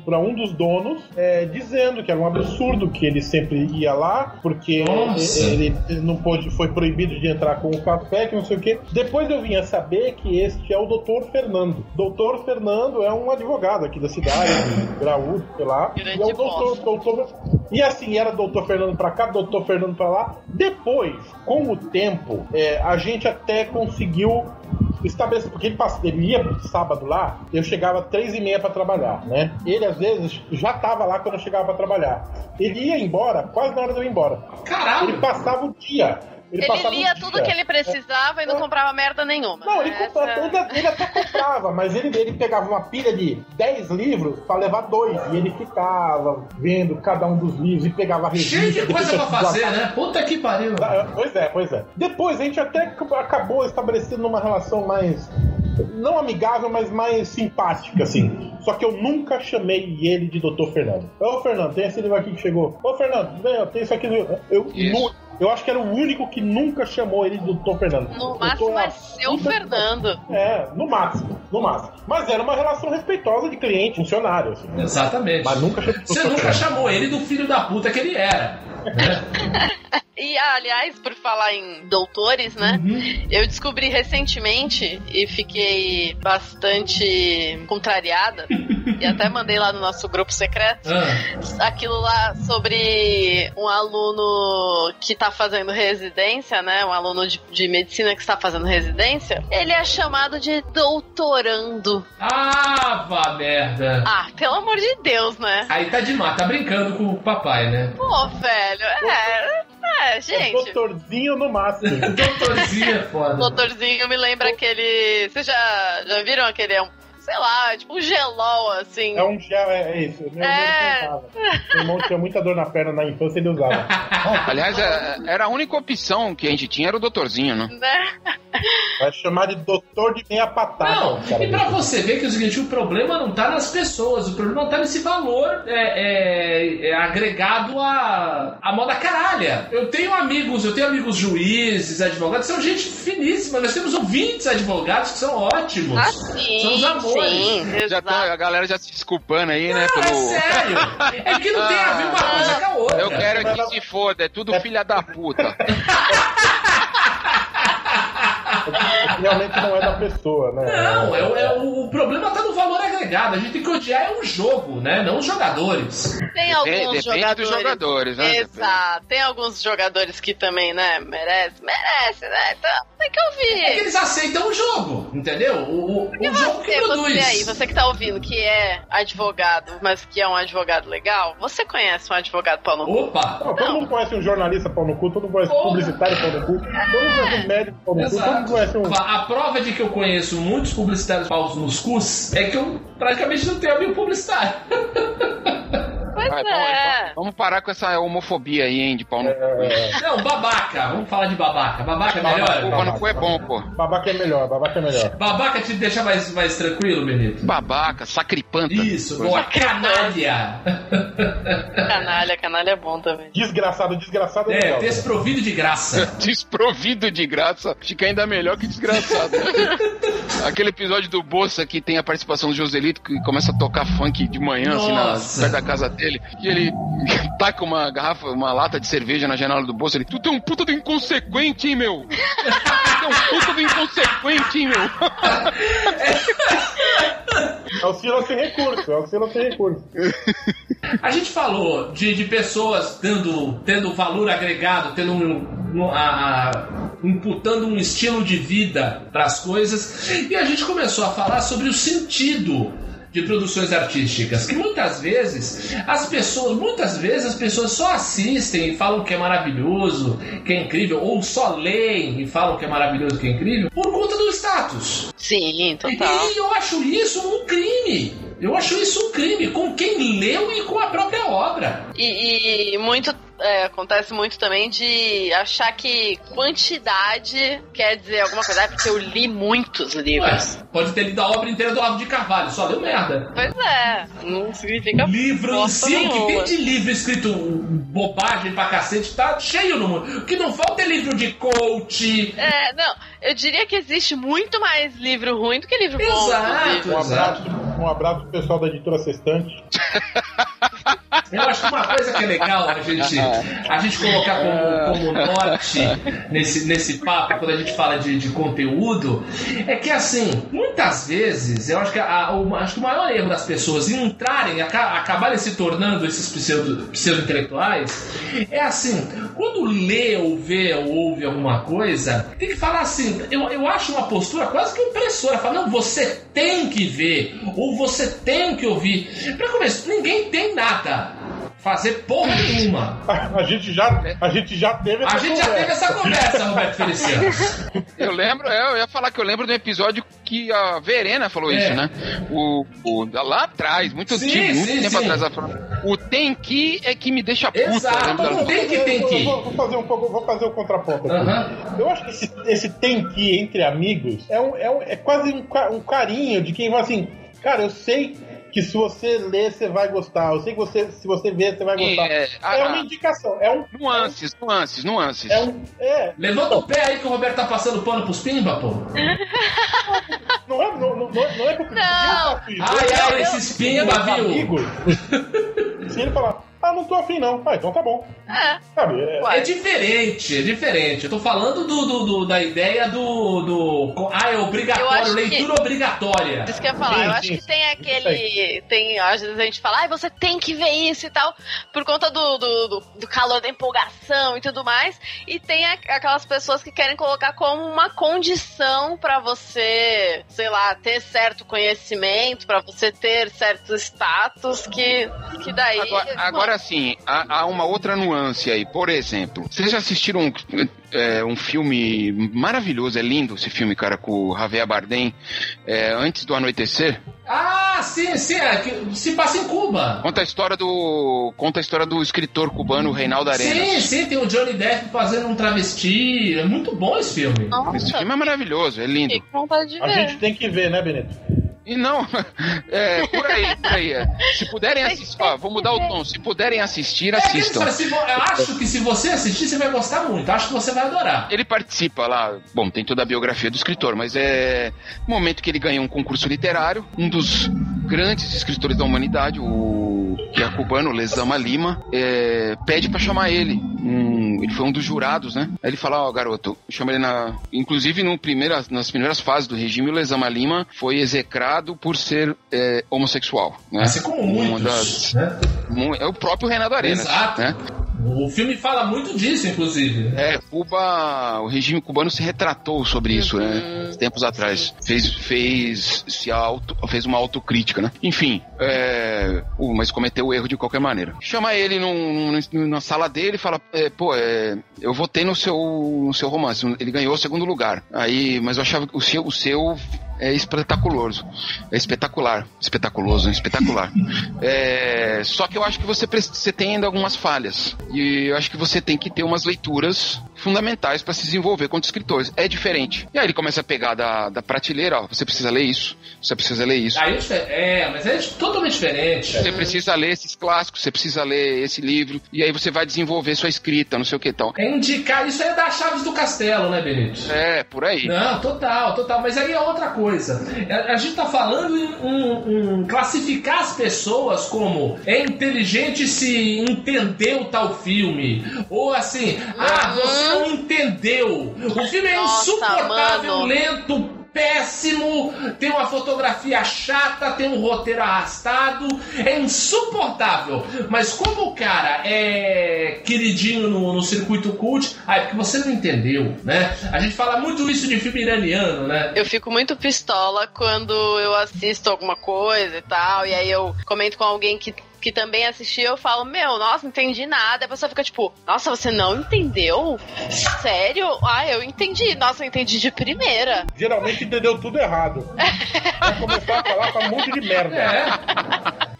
Speaker 4: para um dos donos, é, dizendo que era um absurdo que ele sempre ia lá, porque ele ele não pôde, foi proibido de entrar com o café, que não sei o quê. Depois eu vim a saber que este é o doutor Fernando. Doutor Fernando é um advogado aqui da cidade, de graúdo, sei lá.
Speaker 5: Grande
Speaker 4: E é o doutor, doutor. E assim, era doutor Fernando pra cá, doutor Fernando pra lá. Depois, com o tempo, é, a gente até conseguiu estabelecer, porque ele, passa, ele ia sábado lá, eu chegava três e meia pra trabalhar, né? Ele às vezes já tava lá quando eu chegava pra trabalhar. Ele ia embora, quase na hora de eu ir embora. Ele
Speaker 1: Caralho!
Speaker 4: passava o dia. Ele,
Speaker 5: Ele lia
Speaker 4: o
Speaker 5: tudo que ele precisava e não comprava merda nenhuma.
Speaker 4: Não, ele,
Speaker 5: Essa-
Speaker 4: comprava, ele, ele até comprava, mas ele, ele pegava uma pilha de 10 livros pra levar dois. E ele ficava vendo cada um dos livros e pegava revista.
Speaker 1: Cheio de
Speaker 4: depois
Speaker 1: coisa pra fazer, né? Puta que pariu.
Speaker 4: Ah, Pois é, pois é. Depois a gente até acabou estabelecendo uma relação mais. Não amigável, mas mais simpática, assim. Só que eu nunca chamei ele de Dr. Fernando. Ô, Fernando, tem esse livro aqui que chegou. Ô, Fernando, vem, tem isso aqui. no- Eu, nu- eu acho que era o único que nunca chamou ele de Dr. Fernando.
Speaker 5: No
Speaker 4: Doutor
Speaker 5: máximo é seu
Speaker 4: puta-
Speaker 5: Fernando.
Speaker 4: É, no máximo, no máximo. Mas era uma relação respeitosa de cliente, funcionário, assim.
Speaker 1: Exatamente.
Speaker 4: Mas nunca chamou
Speaker 1: Você nunca chamou ele do filho da puta que ele era. né?
Speaker 5: E, aliás, por falar em doutores, né?
Speaker 1: Uhum.
Speaker 5: Eu descobri recentemente e fiquei bastante contrariada. e até mandei lá no nosso grupo secreto.
Speaker 1: Ah,
Speaker 5: Aquilo lá sobre um aluno que tá fazendo residência, né? Um aluno de, de medicina que está fazendo residência. Ele é chamado de doutorando.
Speaker 1: ah, vá merda.
Speaker 5: Ah, pelo amor de Deus, né?
Speaker 1: Aí tá demais, tá brincando com o papai, né?
Speaker 5: Pô, velho. É, é,
Speaker 4: É
Speaker 5: gente.
Speaker 4: doutorzinho no máximo.
Speaker 1: Doutorzinho é foda.
Speaker 5: Doutorzinho me lembra aquele. Vocês já, já viram aquele. é um- Sei lá, tipo um gelol, assim.
Speaker 4: É um gel, é, é isso. Meu
Speaker 5: É.
Speaker 4: Meu irmão tinha muita dor na perna na infância, ele usava.
Speaker 2: Aliás, é- era a única opção que a gente tinha, era o doutorzinho, né?
Speaker 5: Né?
Speaker 4: Vai chamar de doutor de meia patada.
Speaker 1: Não,
Speaker 4: cara.
Speaker 1: e pra você ver que é o seguinte, o problema não tá nas pessoas, o problema tá nesse valor é, é, é agregado à, à moda caralha. Eu tenho amigos, eu tenho amigos juízes, advogados, são gente finíssima, nós temos ouvintes advogados que são ótimos.
Speaker 5: Ah, sim.
Speaker 1: São os amores.
Speaker 5: Sim,
Speaker 2: Já tá, a galera já se desculpando aí, né?
Speaker 1: Não, é
Speaker 2: Pelo...
Speaker 1: sério. É que não tem a ver uma coisa com a outra.
Speaker 2: Eu quero que se foda, é tudo filha da puta.
Speaker 4: Realmente não é da pessoa, né?
Speaker 1: Não, é, o- é o, o problema tá no valor agregado. A gente tem que odiar é o jogo, né? Não os jogadores.
Speaker 5: Tem alguns
Speaker 2: depende
Speaker 5: jogadores.
Speaker 2: dos jogadores, né?
Speaker 5: Exato. Tem alguns jogadores que também, né, merece, merece, né? Então, tem que
Speaker 1: É que
Speaker 5: ouvir.
Speaker 1: eles aceitam o jogo, entendeu? O, o, o jogo que
Speaker 5: Você,
Speaker 1: produz.
Speaker 5: você aí, você que tá ouvindo, que é advogado, mas que é um advogado legal, você conhece um advogado pau no cu?
Speaker 1: Opa!
Speaker 4: Não, todo mundo conhece um jornalista pau no cu, todo mundo conhece um publicitário pau no cu, todo mundo conhece um médico pau no cu, todo mundo conhece um.
Speaker 1: A prova de que eu conheço muitos publicitários paus nos cus é que eu praticamente não tenho amigo publicitário.
Speaker 5: Pois
Speaker 2: Vai,
Speaker 5: é.
Speaker 2: vamos, vamos parar com essa homofobia aí, hein, de pau no cu.
Speaker 4: É,
Speaker 1: Não, babaca. Vamos falar de babaca. Babaca é
Speaker 2: Pau
Speaker 1: melhor?
Speaker 2: no cu é bom, pô.
Speaker 4: babaca é melhor, babaca é melhor.
Speaker 1: Babaca te deixa mais, mais tranquilo, Benito?
Speaker 2: Babaca, sacripanta.
Speaker 1: Isso, boa. Canalha.
Speaker 5: Canalha, canalha é bom também.
Speaker 4: Desgraçado, desgraçado é,
Speaker 1: É,
Speaker 4: legal.
Speaker 1: desprovido de graça.
Speaker 2: Desprovido de graça, fica ainda melhor que desgraçado. né? Aquele episódio do Bolsa que tem a participação do Joselito que começa a tocar funk de manhã, assim, na,
Speaker 1: Nossa.
Speaker 2: perto da casa dele, e ele taca uma garrafa, uma lata de cerveja na janela do Bolsa, ele, tu tem um puta do inconsequente, hein, meu? Tu tem um puta do inconsequente, hein, meu?
Speaker 4: É o Silo sem recurso, é o Silo sem recurso.
Speaker 1: A gente falou de, de pessoas tendo, tendo valor agregado, tendo um, um- a- a- imputando um estilo de vida para as coisas, e a gente começou a falar sobre o sentido de produções artísticas, que muitas vezes as pessoas, muitas vezes as pessoas só assistem e falam que é maravilhoso, que é incrível, ou só leem e falam que é maravilhoso, que é incrível, por conta do status.
Speaker 5: Sim, total.
Speaker 1: E eu acho isso um crime. Eu acho isso um crime com quem leu e com a própria obra.
Speaker 5: E, e muito é, acontece muito também de achar que quantidade quer dizer alguma coisa. É porque eu li muitos livros.
Speaker 1: Ué, pode ter lido a obra inteira do Olavo de Carvalho, só leu merda.
Speaker 5: Pois é, não significa
Speaker 1: Livro em
Speaker 5: bosta
Speaker 1: si, o que tem de livro escrito bobagem pra cacete, tá cheio no mundo. O que não falta é livro de coach.
Speaker 5: É, não, eu diria que existe muito mais livro ruim do que livro bom.
Speaker 1: Exato.
Speaker 4: Um abraço, um abraço pro pessoal da editora Sextante.
Speaker 1: Eu acho que uma coisa que é legal a gente, a gente colocar como, como norte nesse, nesse papo, quando a gente fala de, de conteúdo, é que assim, muitas vezes, eu acho que, a, o, acho que o maior erro das pessoas em entrarem, aca- acabarem se tornando esses pseudo- pseudo-intelectuais, é assim, quando lê ou vê ou ouve alguma coisa, tem que falar assim, eu, eu acho uma postura quase que opressora, falar, não, você tem que ver, ou você tem que ouvir. Pra começar, ninguém tem nada. Fazer porra nenhuma.
Speaker 4: A, a gente já, a gente já teve essa
Speaker 1: A gente já teve
Speaker 4: conversa.
Speaker 1: essa conversa, Roberto Feliciano.
Speaker 2: Eu lembro, é, eu ia falar que eu lembro do episódio que a Verena falou
Speaker 1: É.
Speaker 2: isso, né? O, o- lá atrás, muito
Speaker 1: Sim,
Speaker 2: antigo, muito
Speaker 1: sim,
Speaker 2: tempo
Speaker 1: sim.
Speaker 2: atrás, ela falou, o tem que é que me deixa puta.
Speaker 1: Exato.
Speaker 2: dela?
Speaker 1: Não tem que tem que.
Speaker 4: Vou, vou fazer um pouco, vou fazer o contraponto aqui.
Speaker 1: Aham.
Speaker 4: Eu acho que esse, esse tem que entre amigos é, um, é, um- é quase um, um carinho de quem fala assim, cara, eu sei que se você ler, você vai gostar. Eu sei que você, se você ver, você vai gostar.
Speaker 2: É,
Speaker 4: É,
Speaker 2: a-
Speaker 4: uma indicação. É um.
Speaker 2: Nuances, nuances, nuances.
Speaker 4: É um. É.
Speaker 1: Levanta o pé aí que o Roberto tá passando pano pros pimba, pô.
Speaker 4: Não é, não, não, não é, não é porque
Speaker 5: Não.
Speaker 4: eu faço isso.
Speaker 1: Ai, ai, esses pimba, viu?
Speaker 4: amigos, se ele falar, ah, não tô afim não. Ah, então tá bom.
Speaker 5: É,
Speaker 4: Sabe? É.
Speaker 1: É diferente, é diferente. Eu tô falando do, do- do- da ideia do, do. Ah, é
Speaker 5: Eu
Speaker 1: obrigatório,
Speaker 5: acho
Speaker 1: leitura obrigatória.
Speaker 5: isso que eu ia falar.
Speaker 4: Sim,
Speaker 5: eu acho
Speaker 4: sim,
Speaker 5: que tem
Speaker 4: isso
Speaker 5: aquele. Tem, às vezes a gente fala, ai, você tem que ver isso e tal, por conta do, do, do- do calor da empolgação e tudo mais. E tem aquelas pessoas que querem colocar como uma condição pra você, sei lá, ter certo conhecimento, pra você ter certo status, que, que daí.
Speaker 2: Agora, agora sim, há, há uma outra nuance aí. Por exemplo, vocês já assistiram é, um filme maravilhoso, é lindo esse filme, cara, com o Javier Bardem, é, Antes do Anoitecer?
Speaker 1: Ah, sim, sim. É, que se passa em Cuba.
Speaker 2: Conta a história do conta a história do escritor cubano Reinaldo
Speaker 1: Sim,
Speaker 2: Arenas.
Speaker 1: sim, tem o Johnny Depp fazendo um travesti. É muito bom esse filme.
Speaker 5: Nossa,
Speaker 2: Esse filme é maravilhoso, é lindo.
Speaker 5: com vontade de
Speaker 4: A
Speaker 5: ver.
Speaker 4: gente tem que ver, né, Benito?
Speaker 2: E não, é, por aí, por aí. é. Se puderem assistir, ó, vou mudar o tom. Se puderem assistir,
Speaker 1: É
Speaker 2: assistam.
Speaker 1: se vo- eu acho que se você assistir, você vai gostar muito. Acho que você vai adorar.
Speaker 2: Ele participa lá, bom, tem toda a biografia do escritor, mas é no momento que ele ganha um concurso literário, um dos grandes escritores da humanidade, o que é cubano, Lezama Lima, é, pede pra chamar ele. Um- ele foi um dos jurados, né? Aí ele fala, ó, garoto, chama ele na. Inclusive, no primeira, nas primeiras fases do regime, o Lezama Lima foi execrado por ser é, homossexual. Né?
Speaker 1: Assim como muitos.
Speaker 2: das-
Speaker 1: né?
Speaker 2: É o próprio Renato Arenas.
Speaker 1: Exato.
Speaker 2: Né?
Speaker 1: O filme fala muito disso, inclusive.
Speaker 2: É, Cuba, o regime cubano se retratou sobre isso, né? Tempos atrás. Fez, fez, se auto, fez uma autocrítica, né? Enfim, é, o- mas cometeu o erro de qualquer maneira. Chama ele num, num- na sala dele e fala: é, pô, é, eu votei no seu, no seu romance. Ele ganhou o segundo lugar. Aí, mas eu achava que o seu, o seu é espetaculoso. É espetacular. Espetaculoso, espetacular. É, só que eu acho que você, você tem ainda algumas falhas. E eu acho que você tem que ter umas leituras fundamentais para se desenvolver quanto escritores. É diferente. E aí ele começa a pegar da, da prateleira, ó, você precisa ler isso, você precisa ler isso.
Speaker 1: Aí é, mas é totalmente diferente.
Speaker 2: Você precisa ler esses clássicos, você precisa ler esse livro, e aí você vai desenvolver sua escrita, não sei o que tal.
Speaker 1: É indicar, isso é das chaves do castelo, né, Benito?
Speaker 2: É, por aí.
Speaker 1: Não, total, total. Mas aí é outra coisa. A, a gente tá falando em, em, em, classificar as pessoas como é inteligente se entendeu tal filme. Ou assim, ah, você não entendeu. O filme é Nossa, insuportável, mano. lento, péssimo, tem uma fotografia chata, tem um roteiro arrastado, é insuportável. Mas como o cara é queridinho no, no circuito cult, ah, é porque você não entendeu, né? A gente fala muito isso de filme iraniano, né?
Speaker 5: Eu fico muito pistola quando eu assisto alguma coisa e tal, e aí eu comento com alguém que que também assistiu, eu falo, meu, nossa, não entendi nada. A pessoa fica tipo, nossa, você não entendeu? Sério? Ah, eu entendi. Nossa, eu entendi de primeira.
Speaker 4: Geralmente entendeu tudo errado. vai começar a falar com um monte de merda.
Speaker 2: É.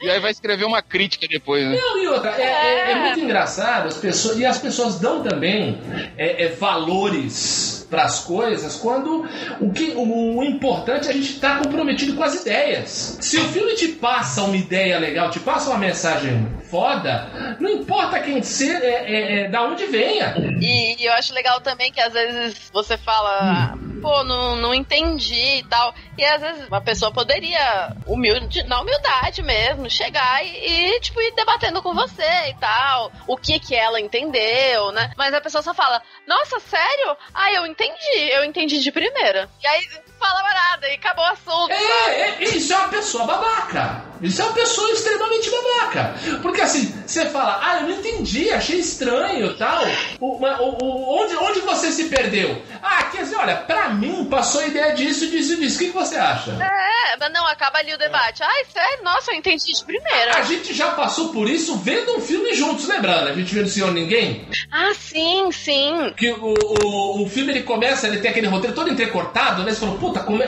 Speaker 2: E aí vai escrever uma crítica depois, né?
Speaker 1: Não, e outra, é, é, é muito engraçado, as pessoas, e as pessoas dão também é, é valores para as coisas quando o, que, o, o importante é a gente estar tá comprometido com as ideias. Se o filme te passa uma ideia legal, te passa uma mensagem foda, não importa quem ser, é, é, é da onde venha.
Speaker 5: E, e, eu acho legal também que às vezes você fala, hum. pô, não, não entendi e tal. E às vezes uma pessoa poderia, humilde, na humildade mesmo, chegar e, e, tipo, ir debatendo com você e tal. O que que ela entendeu, né? Mas a pessoa só fala, nossa, sério? Ah, eu eu entendi de primeira. E aí falava nada e acabou o assunto.
Speaker 1: É, é, isso é uma pessoa babaca. Isso é uma pessoa extremamente babaca. Porque assim, você fala, ah, eu não entendi, achei estranho tal. O, o, o, onde, onde você se perdeu? Ah, quer dizer, olha, pra mim passou a ideia disso, disso e disso. O que, que você acha?
Speaker 5: É, mas não, acaba ali o debate. Ai, sério? Nossa, eu entendi de primeira.
Speaker 1: A, a gente já passou por isso vendo um filme juntos, lembrando? A gente viu o Senhor Ninguém?
Speaker 5: Ah, sim, sim.
Speaker 1: Que o, o, o filme ele começa, ele tem aquele roteiro todo entrecortado, né? Você falou, puta, como é...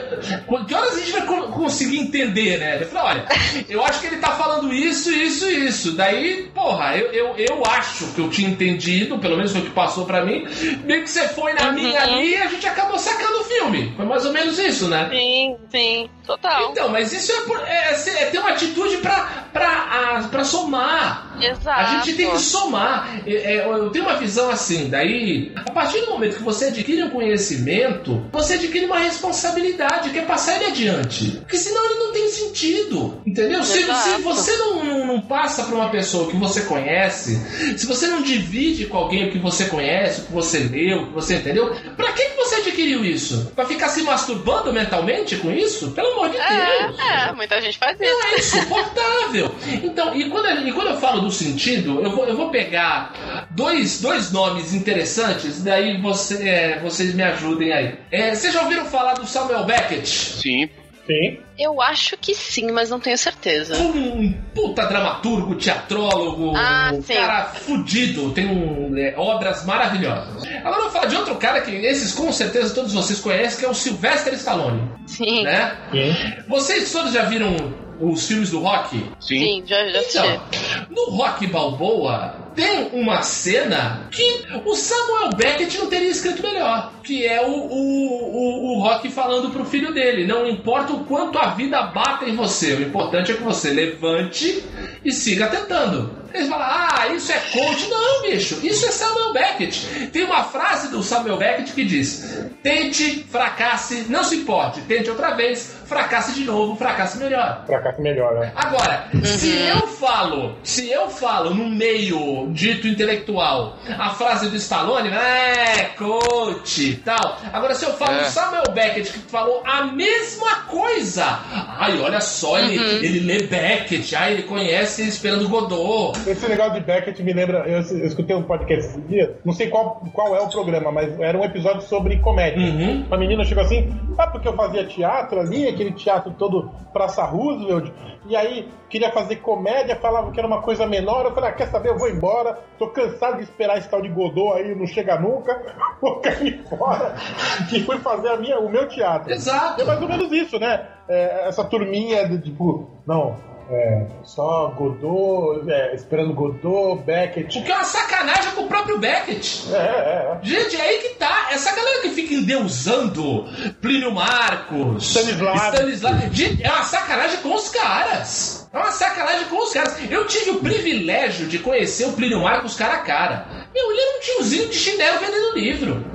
Speaker 1: que horas a gente vai conseguir entender, né? Ele falou, olha, eu acho que ele tá falando isso, isso e isso. Daí, porra, eu, eu, eu acho que eu tinha entendido, pelo menos foi o que passou pra mim. Meio que você foi na uhum. minha ali e a gente acabou sacando o filme. Foi mais ou menos isso, né?
Speaker 5: Sim, sim, total.
Speaker 1: Então, mas isso é, por, é, é, é ter uma atitude pra, pra, a, pra somar.
Speaker 5: Exato.
Speaker 1: A gente tem que somar. É, é, eu tenho uma visão assim, daí, a partir do momento que você adquire um conhecimento, você adquire uma responsabilidade, que é passar ele adiante. Porque senão ele não tem sentido. Entendeu? Se, se, você não, não, não passa para uma pessoa que você conhece, se você não divide com alguém o que você conhece, o que você leu, o que você entendeu, pra que, que você adquiriu isso? Pra ficar se masturbando mentalmente com isso? Pelo amor de
Speaker 5: é,
Speaker 1: Deus!
Speaker 5: É, muita gente faz isso.
Speaker 1: É insuportável. Então, e quando, e quando eu falo do sentido, eu vou, eu vou pegar dois, dois nomes interessantes, daí você, é, vocês me ajudem aí. É, vocês já ouviram falar do Samuel Beckett?
Speaker 2: Sim.
Speaker 4: Sim.
Speaker 5: Eu acho que sim, mas não tenho certeza.
Speaker 1: Um puta dramaturgo, teatrólogo,
Speaker 5: ah,
Speaker 1: um cara fudido, tem um, é, obras maravilhosas. Agora eu vou falar de outro cara que esses com certeza todos vocês conhecem, que é o Sylvester Stallone.
Speaker 5: Sim.
Speaker 1: Né?
Speaker 4: Sim.
Speaker 1: Vocês todos já viram os filmes do Rock?
Speaker 2: Sim.
Speaker 5: Sim, já, já assisti.
Speaker 1: Então, no Rock Balboa tem uma cena que o Samuel Beckett não teria escrito melhor, que é o, o, o, o Rock falando pro filho dele, não importa o quanto a vida bata em você, o importante é que você levante e siga tentando. Eles falam, ah, isso é coach. Não, bicho, isso é Samuel Beckett. Tem uma frase do Samuel Beckett que diz: tente, fracasse, não se importe, tente outra vez, fracasse de novo, fracasse melhor.
Speaker 4: Fracasse melhor, né?
Speaker 1: Agora, uhum. se eu falo, se eu falo no meio dito intelectual a frase do Stallone, é, coach tal. Agora, se eu falo é. do Samuel Beckett que falou a mesma coisa. Ai, olha só, ele, ele lê Beckett, ai, ele conhece Esperando Godot.
Speaker 4: Esse negócio de Beckett me lembra. Eu, eu escutei um podcast esse dia, não sei qual, qual é o programa, mas era um episódio sobre comédia.
Speaker 1: Uhum.
Speaker 4: A menina chegou assim, ah, porque eu fazia teatro ali, aquele teatro todo Praça Roosevelt, e aí queria fazer comédia, falava que era uma coisa menor. Eu falei, ah, quer saber, eu vou embora, tô cansado de esperar esse tal de Godot aí, não chega nunca, vou cair fora. E fui fazer a minha, o meu teatro.
Speaker 1: Exato.
Speaker 4: É mais ou menos isso, né? É, essa turminha de tipo, não, é, só Godot, é, esperando Godot, Beckett.
Speaker 1: O que é uma sacanagem com o próprio Beckett.
Speaker 4: É, é, é.
Speaker 1: Gente, é aí que tá. Essa galera que fica endeusando Plínio Marcos,
Speaker 4: Stanislavski.
Speaker 1: Stanislavski. Gente, é uma sacanagem com os caras. É uma sacanagem com os caras. Eu tive o privilégio de conhecer o Plínio Marcos cara a cara. Meu, ele era um tiozinho de chinelo vendendo livro.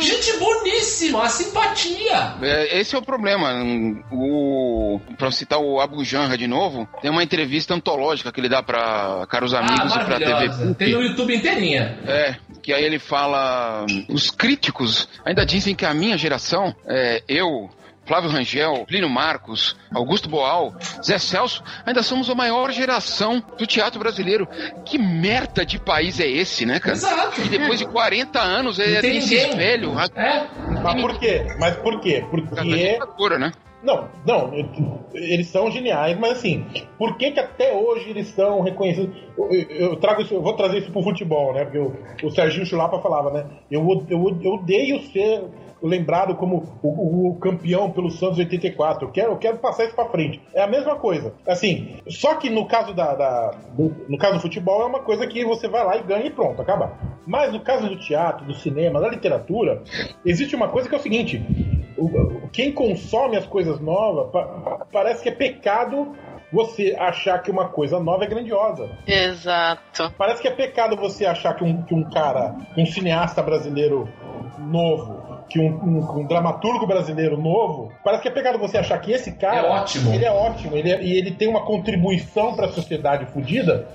Speaker 1: Gente boníssima, uma simpatia.
Speaker 2: É, esse é o problema. O, pra citar o Abu Janra de novo, tem uma entrevista antológica que ele dá pra caros
Speaker 1: Ah,
Speaker 2: amigos e pra TV.
Speaker 1: Tem no YouTube inteirinha.
Speaker 2: É, que aí ele fala. Os críticos ainda dizem que a minha geração, é, eu, Flávio Rangel, Plínio Marcos, Augusto Boal, Zé Celso, ainda somos a maior geração do teatro brasileiro. Que merda de país é esse, né, cara?
Speaker 1: Exato.
Speaker 2: E depois de 40 anos é,
Speaker 1: tem ninguém.
Speaker 2: velhos. A,
Speaker 1: É.
Speaker 4: Mas por quê? Mas por quê? Porque.
Speaker 2: ditadura, né?
Speaker 4: Não, não, eles são geniais, mas assim, por que, que até hoje eles são reconhecidos? Eu, eu- eu trago isso, eu vou trazer isso pro futebol, né? Porque o, o Serginho Chulapa falava, né? Eu, eu, eu odeio ser lembrado como o, o- o campeão pelo Santos 84. Eu quero, eu quero passar isso pra frente. É a mesma coisa. Assim, só que no caso da, da- do, no caso do futebol é uma coisa que você vai lá e ganha e pronto, acaba. Mas no caso do teatro, do cinema, da literatura, existe uma coisa que é o seguinte: quem consome as coisas novas pa- parece que é pecado você achar que uma coisa nova é grandiosa.
Speaker 5: Exato.
Speaker 4: Parece que é pecado você achar que um, que um cara, um cineasta brasileiro novo, que um, um- um dramaturgo brasileiro novo, parece que é pecado você achar que esse cara
Speaker 1: É ótimo.
Speaker 4: ele é ótimo, ele é- e ele tem uma contribuição para a sociedade fodida.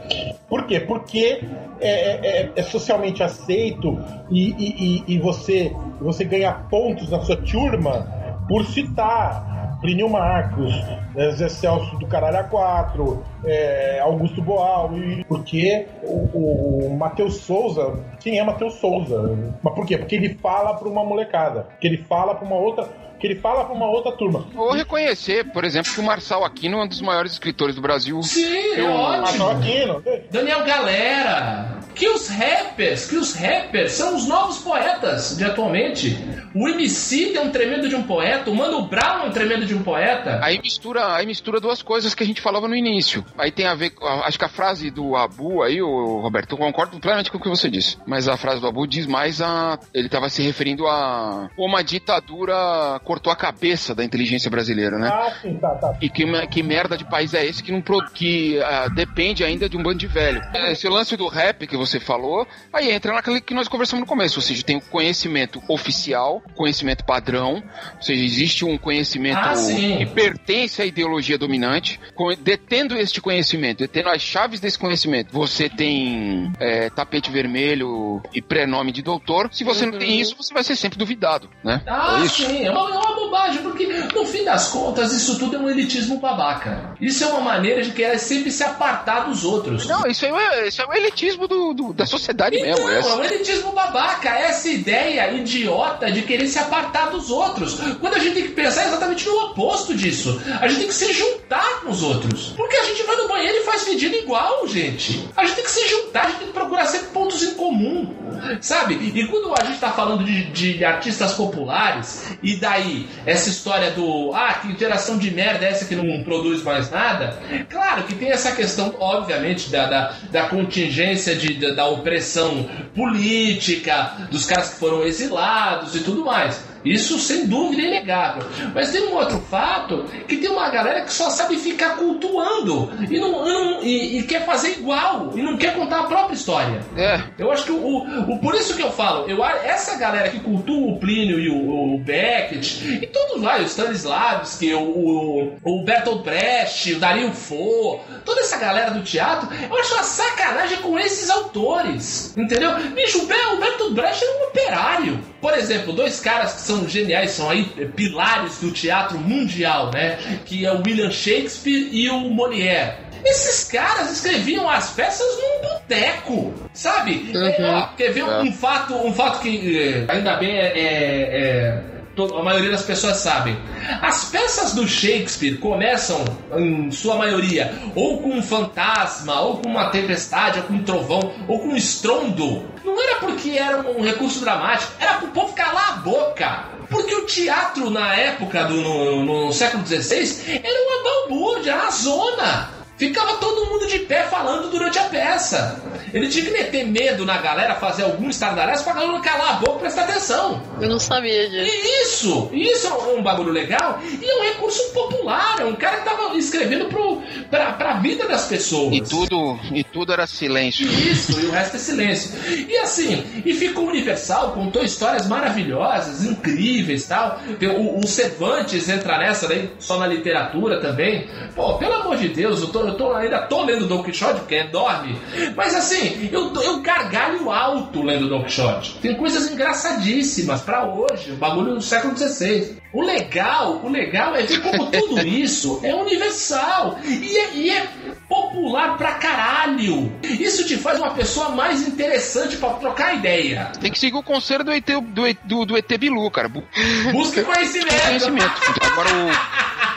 Speaker 4: Por quê? Porque é, é- é- é socialmente aceito e, e- e- e você, você ganha pontos na sua turma por citar Plínio Marcos, né, Zé Celso do Caralho A4, é, Augusto Boal, e porque o, o Matheus Souza, quem é Matheus Souza? Mas por quê? Porque ele fala para uma molecada, que ele fala para uma outra, que ele fala para uma outra turma.
Speaker 2: Vou reconhecer, por exemplo, que o Marçal Aquino é um dos maiores escritores do Brasil.
Speaker 1: Sim, é
Speaker 2: Eu-
Speaker 1: ótimo.
Speaker 4: Marcelo Aquino,
Speaker 1: Daniel Galera. Que os rappers, que os rappers são os novos poetas de atualmente. O MC é um tremendo de um poeta, o Mano Brown é um tremendo de um poeta.
Speaker 2: Aí mistura, aí mistura duas coisas que a gente falava no início. Aí tem a ver a- Acho que a frase do Abu aí, o Roberto, eu concordo plenamente com o que você disse. Mas a frase do Abu diz mais a. Ele estava se referindo a. Uma ditadura cortou a cabeça da inteligência brasileira, né?
Speaker 4: Ah, sim, tá, tá.
Speaker 2: E que, que merda de país é esse que não que ah, depende ainda de um bando de velho? Esse lance do rap que você falou, aí entra naquele que nós conversamos no começo, ou seja, tem o conhecimento oficial, conhecimento padrão, ou seja, existe um conhecimento
Speaker 1: Ah,
Speaker 2: que pertence à ideologia dominante, com- detendo este conhecimento, detendo as chaves desse conhecimento. Você tem é, tapete vermelho e prenome de doutor. Se você não tem isso, você vai ser sempre duvidado, né?
Speaker 1: Ah,
Speaker 2: é isso.
Speaker 1: sim, é uma, é uma bobagem, porque no fim das contas isso tudo é um elitismo babaca. Isso é uma maneira de querer sempre se apartar dos outros.
Speaker 2: Não, isso aí é, isso é o elitismo do, do- da sociedade
Speaker 1: Então,
Speaker 2: mesmo.
Speaker 1: é
Speaker 2: essa.
Speaker 1: um elitismo babaca, essa ideia idiota de querer se apartar dos outros. Quando a gente tem que pensar exatamente no oposto disso. A gente tem que se juntar com os outros. Porque a gente vai no banheiro e faz medida igual, gente. A gente tem que se juntar, a gente tem que procurar sempre pontos em comum. Sabe? E quando a gente tá falando de, de artistas populares, e daí essa história do ah, que geração de merda é essa que não produz mais nada? Claro que tem essa questão, obviamente, da, da, da contingência de, da, da opressão política, dos caras que foram exilados e tudo mais. Isso sem dúvida é inegável. Mas tem um outro fato que tem uma galera que só sabe ficar cultuando e, não, não- e- e quer fazer igual e não quer contar a própria história.
Speaker 2: É,
Speaker 1: Eu acho que o, o- o- por isso que eu falo, eu, essa galera que cultua o Plínio e o, o Beckett, e todos lá, o Stanislavski, o, o, o Bertolt Brecht, o Dario Fo, toda essa galera do teatro, eu acho uma sacanagem com esses autores, entendeu? Bicho, o Bertolt Brecht era um operário. Por exemplo, dois caras que são são geniais, são aí pilares do teatro mundial, né? Que é o William Shakespeare e o Molière. Esses caras escreviam as peças num boteco, sabe?
Speaker 2: Uhum.
Speaker 1: É, ó, quer ver um,
Speaker 2: É.
Speaker 1: fato, um fato que eh, ainda bem é, é- é- a maioria das pessoas sabem. As peças do Shakespeare começam, em sua maioria, ou com um fantasma, ou com uma tempestade, ou com um trovão, ou com um estrondo. Não era porque era um recurso dramático, era pro povo calar a boca. Porque o teatro na época do no, no século XVI era uma balbúrdia, uma zona. Ficava todo mundo de pé falando durante a peça. Ele tinha que meter medo na galera, fazer algum estardalhaço pra galera calar a boca e prestar atenção.
Speaker 5: Eu não sabia disso.
Speaker 1: E isso, isso é um bagulho legal e é um recurso popular. É um cara que tava escrevendo pro, pra, pra vida das pessoas.
Speaker 2: E tudo, e tudo era silêncio.
Speaker 1: Isso, e o resto é silêncio. E assim, e ficou Universal, contou histórias maravilhosas, incríveis tal. O, o Cervantes entra nessa daí, só na literatura também. Pô, pelo amor de Deus, eu, tô, eu tô- ainda tô lendo Don Quixote, porque é dorme. Mas assim, eu, eu gargalho alto lendo Don Quixote. Tem coisas engraçadíssimas pra hoje, o bagulho do século XVI. O legal, o legal é ver como tudo isso é universal e é, e é popular pra caralho. Isso te faz uma pessoa mais interessante pra trocar ideia.
Speaker 2: Tem que seguir o conselho do ET, do, do, do ET Bilu, cara. Bu-
Speaker 1: Busque conhecimento.
Speaker 2: Conhecimento. Agora o.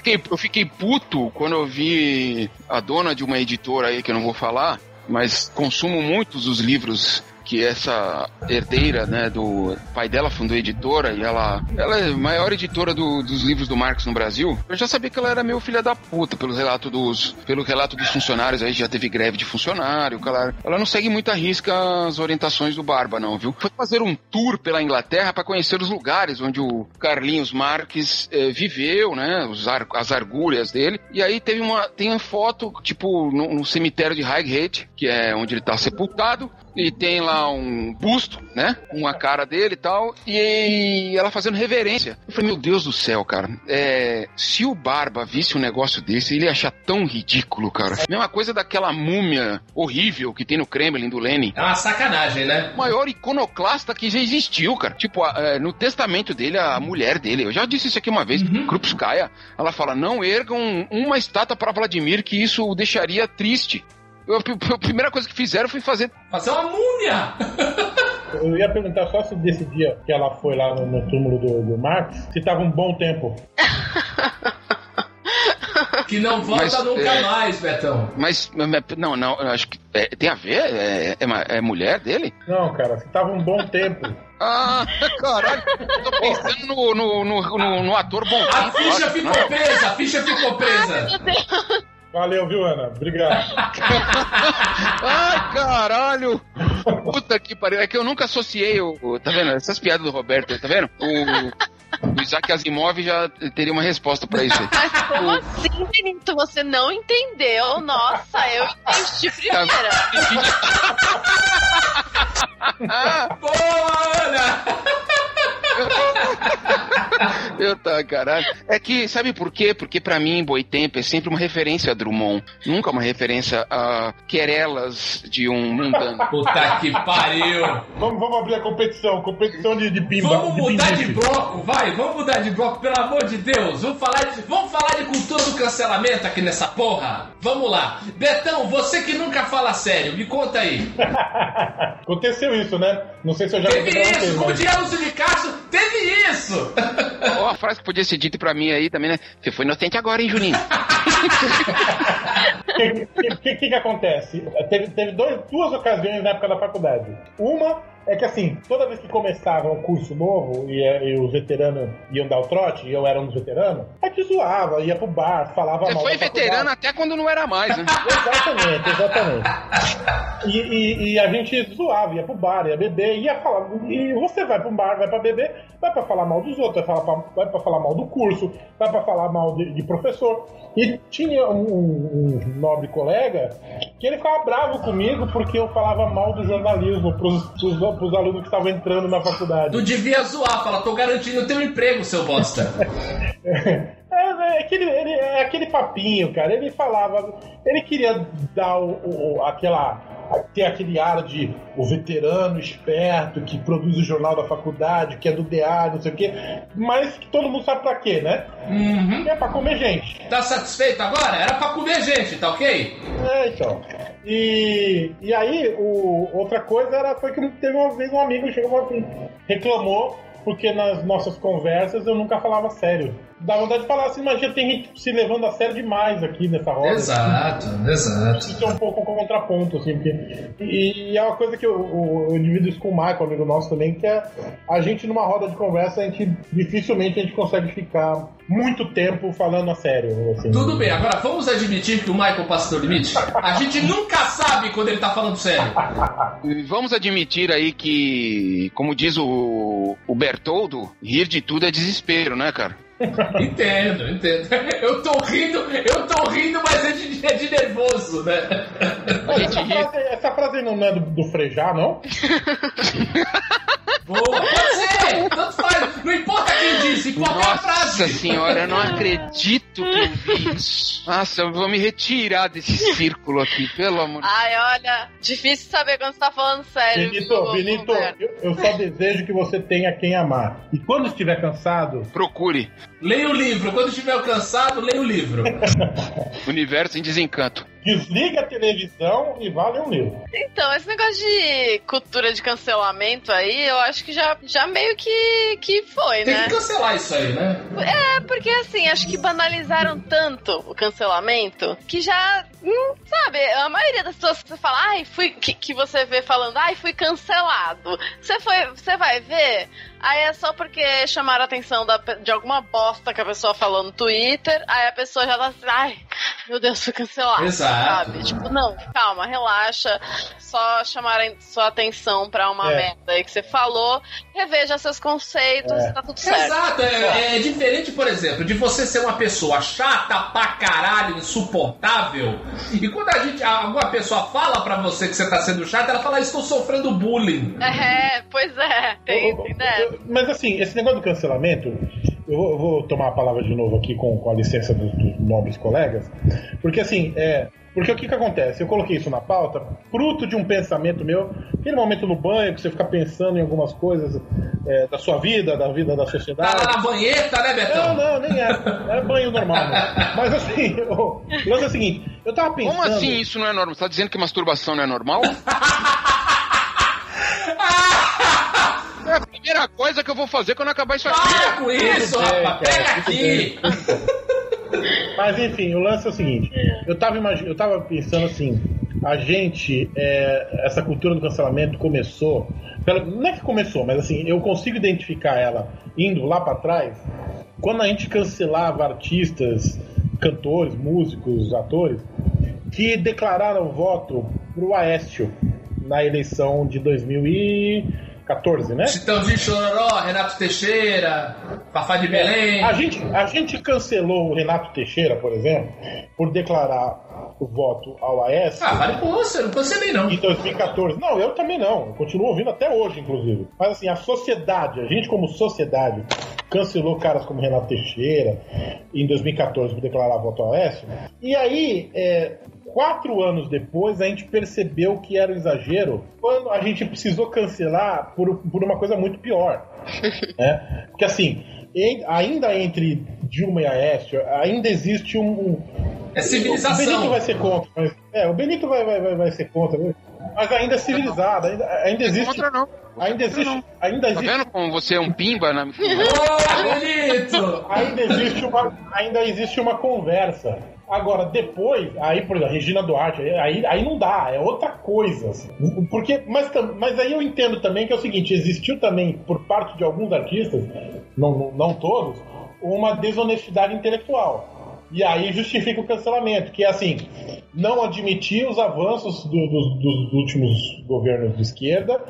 Speaker 2: Fiquei- eu fiquei puto quando eu vi a dona de uma editora aí que eu não vou falar, mas consumo muitos dos livros que essa herdeira, né, do pai dela fundou a editora e ela, ela é a maior editora do- dos livros do Marx no Brasil. Eu já sabia que ela era meio filha da puta pelo relato dos, pelo relato dos funcionários aí já teve greve de funcionário, ela, ela não segue muito à risca as orientações do Barba não, viu? Foi fazer um tour pela Inglaterra para conhecer os lugares onde o Carlinhos Marques eh, viveu, né, os ar- as argúrias dele. E aí teve uma tem uma foto tipo no, no cemitério de Highgate, que é onde ele tá sepultado e tem lá um busto, né? Com a cara dele e tal, e ela fazendo reverência. Eu falei, meu Deus do céu, cara. É, se o Barba visse um negócio desse, ele ia achar tão ridículo, cara. Mesma coisa daquela múmia horrível que tem no Kremlin do Lenin.
Speaker 1: É uma sacanagem, né?
Speaker 2: O maior iconoclasta que já existiu, cara. Tipo, a- é, no testamento dele, a mulher dele, eu já disse isso aqui uma vez,
Speaker 1: Uhum.
Speaker 2: Krupskaya, ela fala, não ergam uma estátua para Vladimir, que isso o deixaria triste. Eu- a primeira coisa que fizeram foi fazer
Speaker 1: Fazer uma múmia.
Speaker 4: Eu ia perguntar só se desse dia que ela foi lá no, no túmulo do, do Marx, se tava um bom tempo.
Speaker 1: Que não volta
Speaker 2: Mas,
Speaker 1: nunca
Speaker 2: é-
Speaker 1: mais, Betão.
Speaker 2: Mas, mas- não, não, eu acho que é, tem a ver? É, é, é mulher dele?
Speaker 4: Não, cara, se tava um bom tempo.
Speaker 2: Ah, caralho, eu tô pensando no, no, no, no- no ator bom.
Speaker 1: A ficha ficou presa, a ficha ficou presa.
Speaker 4: Valeu, viu, Ana? Obrigado.
Speaker 2: Ai, caralho! Puta que pariu. É que eu nunca associei o. o- tá vendo? Essas piadas do Roberto, tá vendo? O, o Isaac Asimov já teria uma resposta pra isso aí.
Speaker 5: Mas como assim, Benito? Você não entendeu? Nossa, eu entendi primeira.
Speaker 1: Boa, Ana!
Speaker 2: Eu tá, caralho. É que, sabe por quê? Porque pra mim, Boitempo é sempre uma referência a Drummond. Nunca uma referência a querelas de um mundano.
Speaker 1: Puta que pariu.
Speaker 4: Vamos, vamos abrir a competição, competição de, de pimba.
Speaker 1: Vamos
Speaker 4: de
Speaker 1: mudar de
Speaker 4: pimbife.
Speaker 1: bloco, vai, vamos mudar de bloco, pelo amor de Deus. Vamos falar de, vamos falar de cultura do cancelamento aqui nessa porra. Vamos lá. Betão, você que nunca fala sério, me conta aí.
Speaker 4: Aconteceu isso, né? Não sei se eu já
Speaker 1: Teve isso, como
Speaker 4: mas...
Speaker 1: diria Lúcio de Castro, teve isso.
Speaker 2: Ó, a frase que podia ser dita pra mim aí também, né? Você foi inocente agora, hein, Juninho?
Speaker 4: O que, que, que, que acontece? Teve, teve dois, duas ocasiões na época da faculdade. Uma é que, assim, toda vez que começava um curso novo e, e os veteranos iam dar o trote, e eu era um dos veteranos, a gente zoava, ia pro bar, falava
Speaker 2: Você
Speaker 4: mal
Speaker 2: foi
Speaker 4: da faculdade.
Speaker 2: veterano até quando não era mais, né?
Speaker 4: Exatamente, exatamente. E, e- e a gente zoava, ia pro bar, ia beber, ia falar. E você vai pro bar, vai pra beber, vai pra falar mal dos outros, vai, falar pra, vai pra falar mal do curso, vai pra falar mal de, de professor. E tinha um, um nobre colega que ele ficava bravo comigo porque eu falava mal do jornalismo pros, pros, pros alunos que estavam entrando na faculdade.
Speaker 1: Tu devia zoar, fala, tô garantindo o teu emprego, seu bosta.
Speaker 4: É, é aquele, ele- é aquele papinho, cara. Ele falava. Ele queria dar o, o- aquela. Ter aquele ar de o veterano esperto que produz o jornal da faculdade, que é do DA, não sei o quê, mas que todo mundo sabe pra quê, né?
Speaker 1: Uhum.
Speaker 4: É pra comer gente.
Speaker 1: Tá satisfeito agora? Era pra comer gente, tá ok?
Speaker 4: É, então. E, e aí, o, outra coisa era, foi que teve uma vez um amigo chegou e reclamou porque nas nossas conversas eu nunca falava sério. Dá vontade de falar assim, mas já tem gente se levando a sério demais aqui nessa roda.
Speaker 1: Exato, exato.
Speaker 4: Isso é um pouco contraponto, assim, porque. E, e é uma coisa que eu, eu, eu divido isso com o Michael, amigo nosso também, que é a gente numa roda de conversa, a gente dificilmente a gente consegue ficar muito tempo falando a sério. Assim.
Speaker 1: Tudo bem, agora vamos admitir que o Michael passa do limite? A gente nunca sabe quando ele tá falando sério.
Speaker 2: Vamos admitir aí que, como diz o, o Bertoldo, rir de tudo é desespero, né, cara?
Speaker 1: Entendo, entendo. Eu tô rindo, eu tô rindo, mas é de, é de nervoso, né?
Speaker 2: A gente
Speaker 4: Essa
Speaker 2: ri.
Speaker 4: frase, essa frase não é do, do Frejá, não?
Speaker 1: Boa, pode ser, tanto faz. Não importa quem disse, importa a
Speaker 2: Nossa
Speaker 1: frase.
Speaker 2: senhora, eu não acredito que eu vi isso. Nossa, eu vou me retirar desse círculo aqui, pelo amor de
Speaker 5: Ai, olha, difícil saber quando você tá falando sério.
Speaker 4: Benito, Benito, eu, eu só desejo que você tenha quem amar. E quando estiver cansado,
Speaker 2: Procure.
Speaker 1: Leia o livro, quando estiver cansado, leia o livro.
Speaker 2: Universo em desencanto.
Speaker 4: Desliga a televisão e vá ler um livro.
Speaker 5: Então, esse negócio de cultura de cancelamento aí, eu acho que já, já meio que, que foi,
Speaker 1: Tem
Speaker 5: né?
Speaker 1: que cancelar isso aí, né?
Speaker 5: É, porque assim, acho que banalizaram tanto o cancelamento que já, hum, sabe, a maioria das pessoas que você fala, ai, fui, que, que você vê falando, ai, fui cancelado. Você foi, você vai ver, aí é só porque chamaram a atenção da de alguma bosta que a pessoa falou no Twitter, aí a pessoa já tá assim, ai, meu Deus, fui cancelado.
Speaker 1: Exato.
Speaker 5: Sabe? Tipo, não, calma, relaxa. Só chamarem sua atenção pra uma
Speaker 4: É.
Speaker 5: merda aí que você falou, reveja seus conceitos,
Speaker 4: É.
Speaker 5: tá tudo certo.
Speaker 1: Exato, é, é diferente, por exemplo, de você ser uma pessoa chata pra caralho, insuportável, e quando a gente, alguma pessoa fala pra você que você tá sendo chata, ela fala, estou sofrendo bullying.
Speaker 5: É, pois é, tem, tem.
Speaker 4: Eu- Mas assim, esse negócio do cancelamento, eu vou, eu vou tomar a palavra de novo aqui com, com a licença dos, dos nobres colegas, porque assim, é. Porque o que que acontece? Eu coloquei isso na pauta, fruto de um pensamento meu, aquele momento no banho que você fica pensando em algumas coisas é, da sua vida, da vida da
Speaker 1: Tá
Speaker 4: sociedade.
Speaker 1: lá na banheta, né,
Speaker 4: Não,
Speaker 1: Betão?
Speaker 4: não, nem é. É banho normal. né? Mas assim, o lance é o seguinte, eu tava pensando.
Speaker 2: Como assim isso não é normal? Você tá dizendo que masturbação não é normal? É a primeira coisa que eu vou fazer quando acabar isso aqui.
Speaker 1: Para com isso, rapaz, pega aqui.
Speaker 4: Mas enfim, o lance é o seguinte: eu tava, imagi- eu tava pensando assim, a gente, é, essa cultura do cancelamento começou. pela- Não é que começou, mas assim, eu consigo identificar ela indo lá pra trás, quando a gente cancelava artistas, cantores, músicos, atores, que declararam voto pro Aécio na eleição de 2014, né?
Speaker 1: Chitãozinho Chororó, Renato Teixeira, Fafá de Belém.
Speaker 4: A gente, a gente cancelou o Renato Teixeira, por exemplo, por declarar o voto ao Aécio
Speaker 1: Ah, vale por você, não cancelei não.
Speaker 4: em 2014. Não, eu também não. Eu continuo ouvindo até hoje, inclusive. Mas assim, a sociedade, a gente como sociedade, cancelou caras como Renato Teixeira em 2014 por declarar voto ao Aécio. E aí, é, quatro anos depois, a gente percebeu que era um exagero quando a gente precisou cancelar por, por uma coisa muito pior. né? Porque assim, em- ainda entre Dilma e Aécio, ainda existe um- um,
Speaker 1: É
Speaker 4: o Benito
Speaker 1: civilização.
Speaker 4: vai ser contra. Mas, é, o Benito vai, vai, vai, vai ser contra. né? Mas ainda é civilizado, ainda, ainda existe.
Speaker 2: Contra não.
Speaker 4: Ainda existe. Ainda
Speaker 2: Tá
Speaker 4: existe.
Speaker 2: vendo como você é um pimba? Na...
Speaker 1: Ô, bonito!
Speaker 4: Ainda existe uma, ainda existe uma conversa. Agora, depois, aí, por exemplo, Regina Duarte, aí, aí não dá, é outra coisa. assim. Porque, mas, mas aí eu entendo também que é o seguinte: existiu também, por parte de alguns artistas, não, não todos, uma desonestidade intelectual. E aí justifica o cancelamento, que é assim, não admitir os avanços do- do- dos últimos governos de esquerda.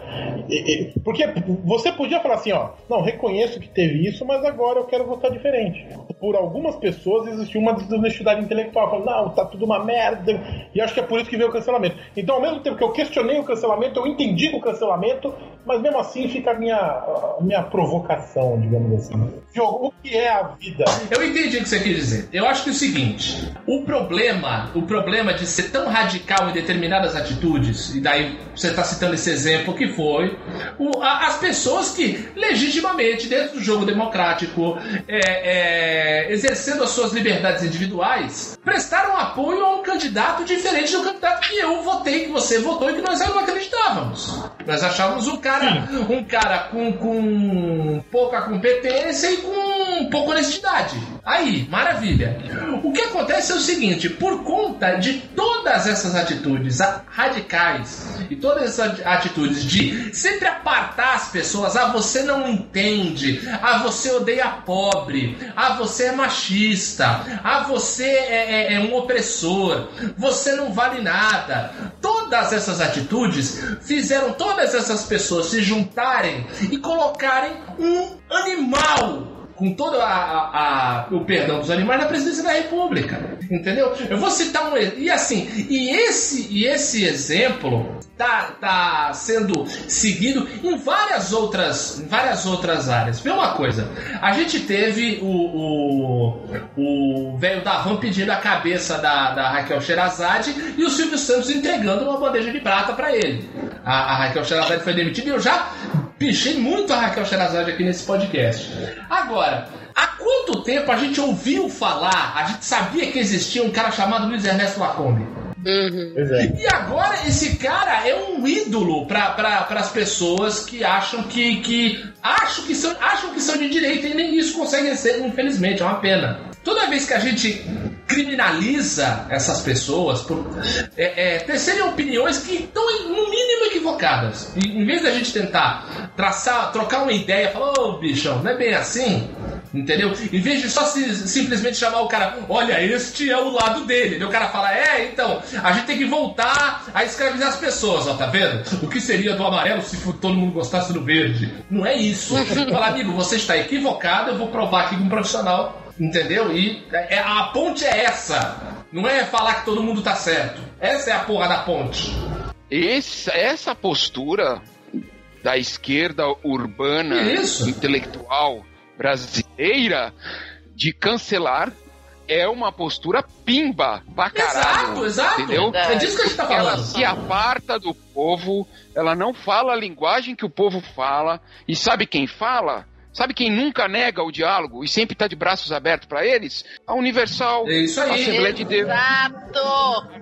Speaker 4: E- e- porque você podia falar assim, ó, não, reconheço que teve isso, mas agora eu quero votar diferente. Por algumas pessoas existiu uma desonestidade intelectual, falando, não, tá tudo uma merda. E acho que é por isso que veio o cancelamento. Então, ao mesmo tempo que eu questionei o cancelamento, eu entendi o cancelamento, mas mesmo assim fica a minha, a minha provocação, digamos assim. O que é a vida?
Speaker 1: Eu entendi o que você quer dizer. Eu acho que o seguinte: o problema, o problema problema de ser tão radical em determinadas atitudes, e daí você está citando esse exemplo que foi o, a, as pessoas que legitimamente, dentro do jogo democrático, é, é, exercendo as suas liberdades individuais, prestaram apoio a um candidato diferente do candidato que eu votei, que você votou e que nós não acreditávamos. Nós achávamos um cara, um cara com, com pouca competência e com pouca honestidade. Aí, maravilha. O que acontece é o seguinte: por conta de todas essas atitudes radicais e todas essas atitudes de sempre apartar as pessoas, ah, você não entende, ah, você odeia pobre, ah, você é machista, ah, você é, é, é um opressor, você não vale nada. Todas essas atitudes fizeram todas essas pessoas se juntarem e colocarem um animal com todo a, a, a, o perdão dos animais na presidência da República. Entendeu? Eu vou citar um e assim, e esse e esse exemplo tá, tá sendo seguido em várias outras em várias outras áreas. Vê uma coisa, a gente teve o o velho da Van pedindo a cabeça da, da Raquel Sherazade e o Silvio Santos entregando uma bandeja de prata para ele. A, a Raquel Sherazade foi demitida e eu já pichei muito a Raquel Sherazade aqui nesse podcast. Agora, há quanto tempo a gente ouviu falar, a gente sabia que existia um cara chamado Luiz Ernesto Lacombe? Uhum. E agora esse cara é um ídolo para pra, as pessoas que acham que, que acham que são acham que são de direita e nem isso conseguem ser, infelizmente, é uma pena. Toda vez que a gente criminaliza essas pessoas por é, é, terem opiniões que estão no mínimo equivocadas. E, em vez da gente tentar traçar, trocar uma ideia, falar, ô oh, bichão, não é bem assim, entendeu? Em vez de só se, simplesmente chamar o cara, olha, este é o lado dele. E o cara fala, é, então, a gente tem que voltar a escravizar as pessoas, ó, tá vendo? O que seria do amarelo se todo mundo gostasse do verde? Não é isso. Fala, amigo, você está equivocado, eu vou provar aqui com um profissional Entendeu? E é, a ponte é essa. Não é falar que todo mundo tá certo. Essa é a porra da ponte.
Speaker 2: Esse, essa postura da esquerda urbana, Isso. intelectual brasileira de cancelar é uma postura pimba pra caralho.
Speaker 1: Exato, exato. Entendeu? É disso que a gente tá falando.
Speaker 2: Ela se aparta do povo, ela não fala a linguagem que o povo fala. E sabe quem fala? Sabe quem nunca nega o diálogo e sempre está de braços abertos para eles? A Universal,
Speaker 1: é isso aí.
Speaker 2: a Assembleia de Deus.
Speaker 5: Exato!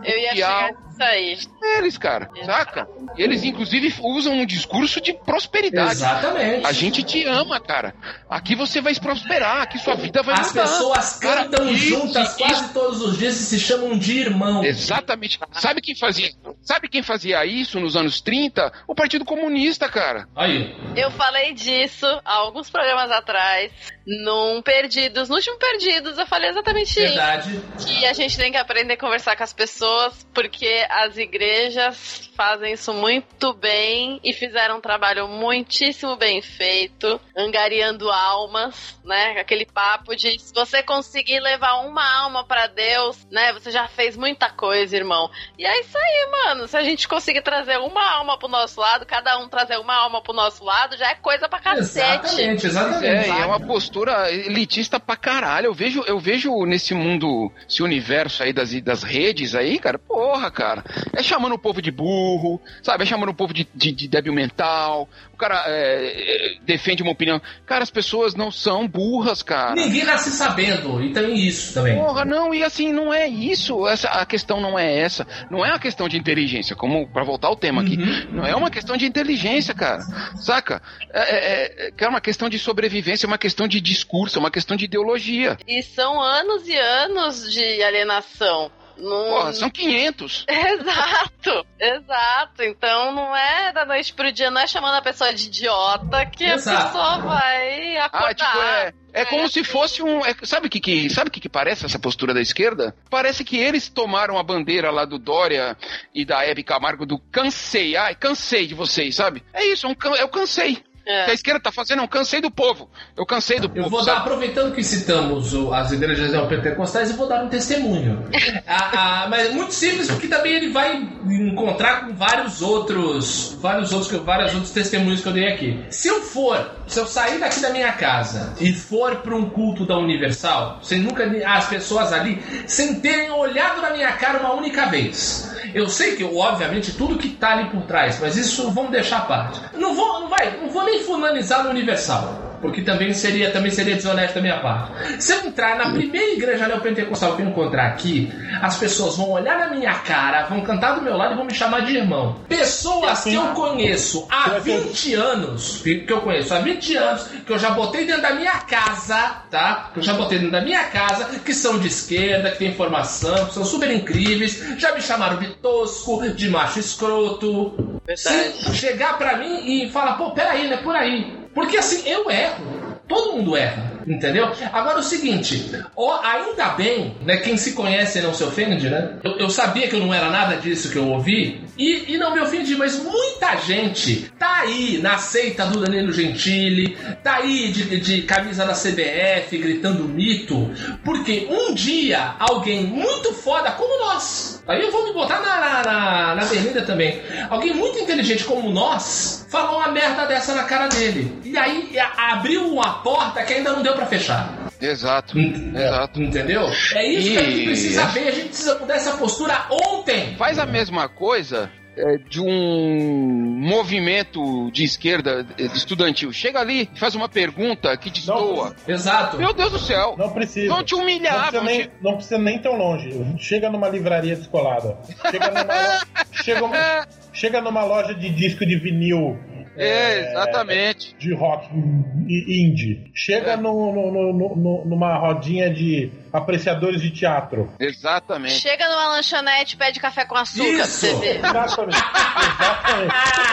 Speaker 5: Eu ia chegar aí.
Speaker 2: Eles, cara, saca? Eles, inclusive, usam um discurso de prosperidade.
Speaker 1: Exatamente.
Speaker 2: A gente te ama, cara. Aqui você vai prosperar, aqui sua vida vai
Speaker 1: As
Speaker 2: mudar.
Speaker 1: As pessoas cantam cara, juntas isso, quase todos os dias e se chamam de irmão.
Speaker 2: Exatamente. Sabe quem fazia? Sabe quem fazia isso nos anos 30? O Partido Comunista, cara.
Speaker 1: Aí.
Speaker 5: Eu falei disso há alguns programas atrás, num Perdidos, no último Perdidos, eu falei exatamente
Speaker 1: Verdade.
Speaker 5: isso. Que a gente tem que aprender a conversar com as pessoas, porque as igrejas fazem isso muito bem e fizeram um trabalho muitíssimo bem feito, angariando almas, né? Aquele papo de se você conseguir levar uma alma para Deus, né? Você já fez muita coisa, irmão. E é isso aí, mano. Se a gente conseguir trazer uma alma pro nosso lado, cada um trazer uma alma pro nosso lado, já é coisa pra cacete.
Speaker 1: Exatamente, exatamente.
Speaker 2: É, é uma postura elitista pra caralho. Eu vejo, eu vejo nesse mundo, esse universo aí das, das redes aí, cara, porra, cara. É chamando o povo de burro, sabe? É chamando o povo de, de, de débil mental. O cara é, é, defende uma opinião. Cara, as pessoas não são burras, cara.
Speaker 1: Ninguém nasce sabendo, e tem isso também.
Speaker 2: Porra, não, e assim, não é isso. Essa, a questão não é essa. Não é uma questão de inteligência, como para voltar ao tema aqui. Uhum. Não é uma questão de inteligência, cara. Saca? É, é, é, é uma questão de sobrevivência, é uma questão de discurso, é uma questão de ideologia.
Speaker 5: E são anos e anos de alienação.
Speaker 2: Não... Porra, são 500.
Speaker 5: Exato, exato. Então não é da noite pro dia, não é chamando a pessoa de idiota que exato. a pessoa vai acordar. Ah, tipo,
Speaker 2: é, é como é. se fosse um. É, sabe o que, que, sabe que, que parece essa postura da esquerda? Parece que eles tomaram a bandeira lá do Dória e da Hebe Camargo do cansei. Ai, cansei de vocês, sabe? É isso, é um, eu cansei. É. que a esquerda está fazendo, eu cansei do povo. Eu cansei do povo.
Speaker 1: Eu vou dar, aproveitando que citamos o, as igrejas neopentecostais, eu vou dar um testemunho. ah, ah, mas é muito simples, porque também ele vai encontrar com vários outros, vários outros, vários outros testemunhos que eu dei aqui. Se eu for se eu sair daqui da minha casa e for para um culto da Universal, sem nunca as pessoas ali sem terem olhado na minha cara uma única vez. Eu sei que, obviamente, tudo que tá ali por trás, mas isso vamos deixar à parte. Não vou, não vai, não vou nem funanizar no Universal porque também seria, também seria desonesto da minha parte. Se eu entrar na primeira igreja neopentecostal que eu encontrar aqui, as pessoas vão olhar na minha cara, vão cantar do meu lado e vão me chamar de irmão. Pessoas que eu conheço há 20 anos, que eu conheço há 20 anos, que eu já botei dentro da minha casa, tá? Que eu já botei dentro da minha casa, que são de esquerda, que tem informação, que são super incríveis, já me chamaram de tosco, de macho escroto. Se chegar pra mim e falar, pô, peraí, né? Por aí. Porque assim, eu erro. Todo mundo erra, entendeu? Agora o seguinte, ó, ainda bem, né? Quem se conhece não se ofende, né? Eu, eu sabia que eu não era nada disso que eu ouvi e, e não me ofendi, mas muita gente tá aí na seita do Danilo Gentili, tá aí de, de camisa da CBF gritando mito, porque um dia alguém muito foda como nós, aí eu vou me botar na, na, na, na berlinda também, alguém muito inteligente como nós falou uma merda dessa na cara dele. E aí abriu uma porta que ainda não deu para fechar.
Speaker 2: Exato, exato.
Speaker 1: Entendeu? É isso e... que a gente precisa ver, a gente precisa mudar essa postura ontem.
Speaker 2: Faz a mesma coisa é, de um movimento de esquerda estudantil. Chega ali, faz uma pergunta que destoa.
Speaker 1: Exato.
Speaker 2: Meu Deus do céu.
Speaker 4: Não precisa.
Speaker 2: Vão te humilhar.
Speaker 4: Não precisa, nem,
Speaker 2: te...
Speaker 4: não precisa nem tão longe. Chega numa livraria descolada. Chega numa, chega, chega numa loja de disco de vinil
Speaker 2: é, exatamente.
Speaker 4: De rock indie. Chega no, no, no, numa rodinha de apreciadores de teatro.
Speaker 2: Exatamente.
Speaker 5: Chega numa lanchonete pede café com açúcar Isso. pra você ver.
Speaker 4: Exatamente.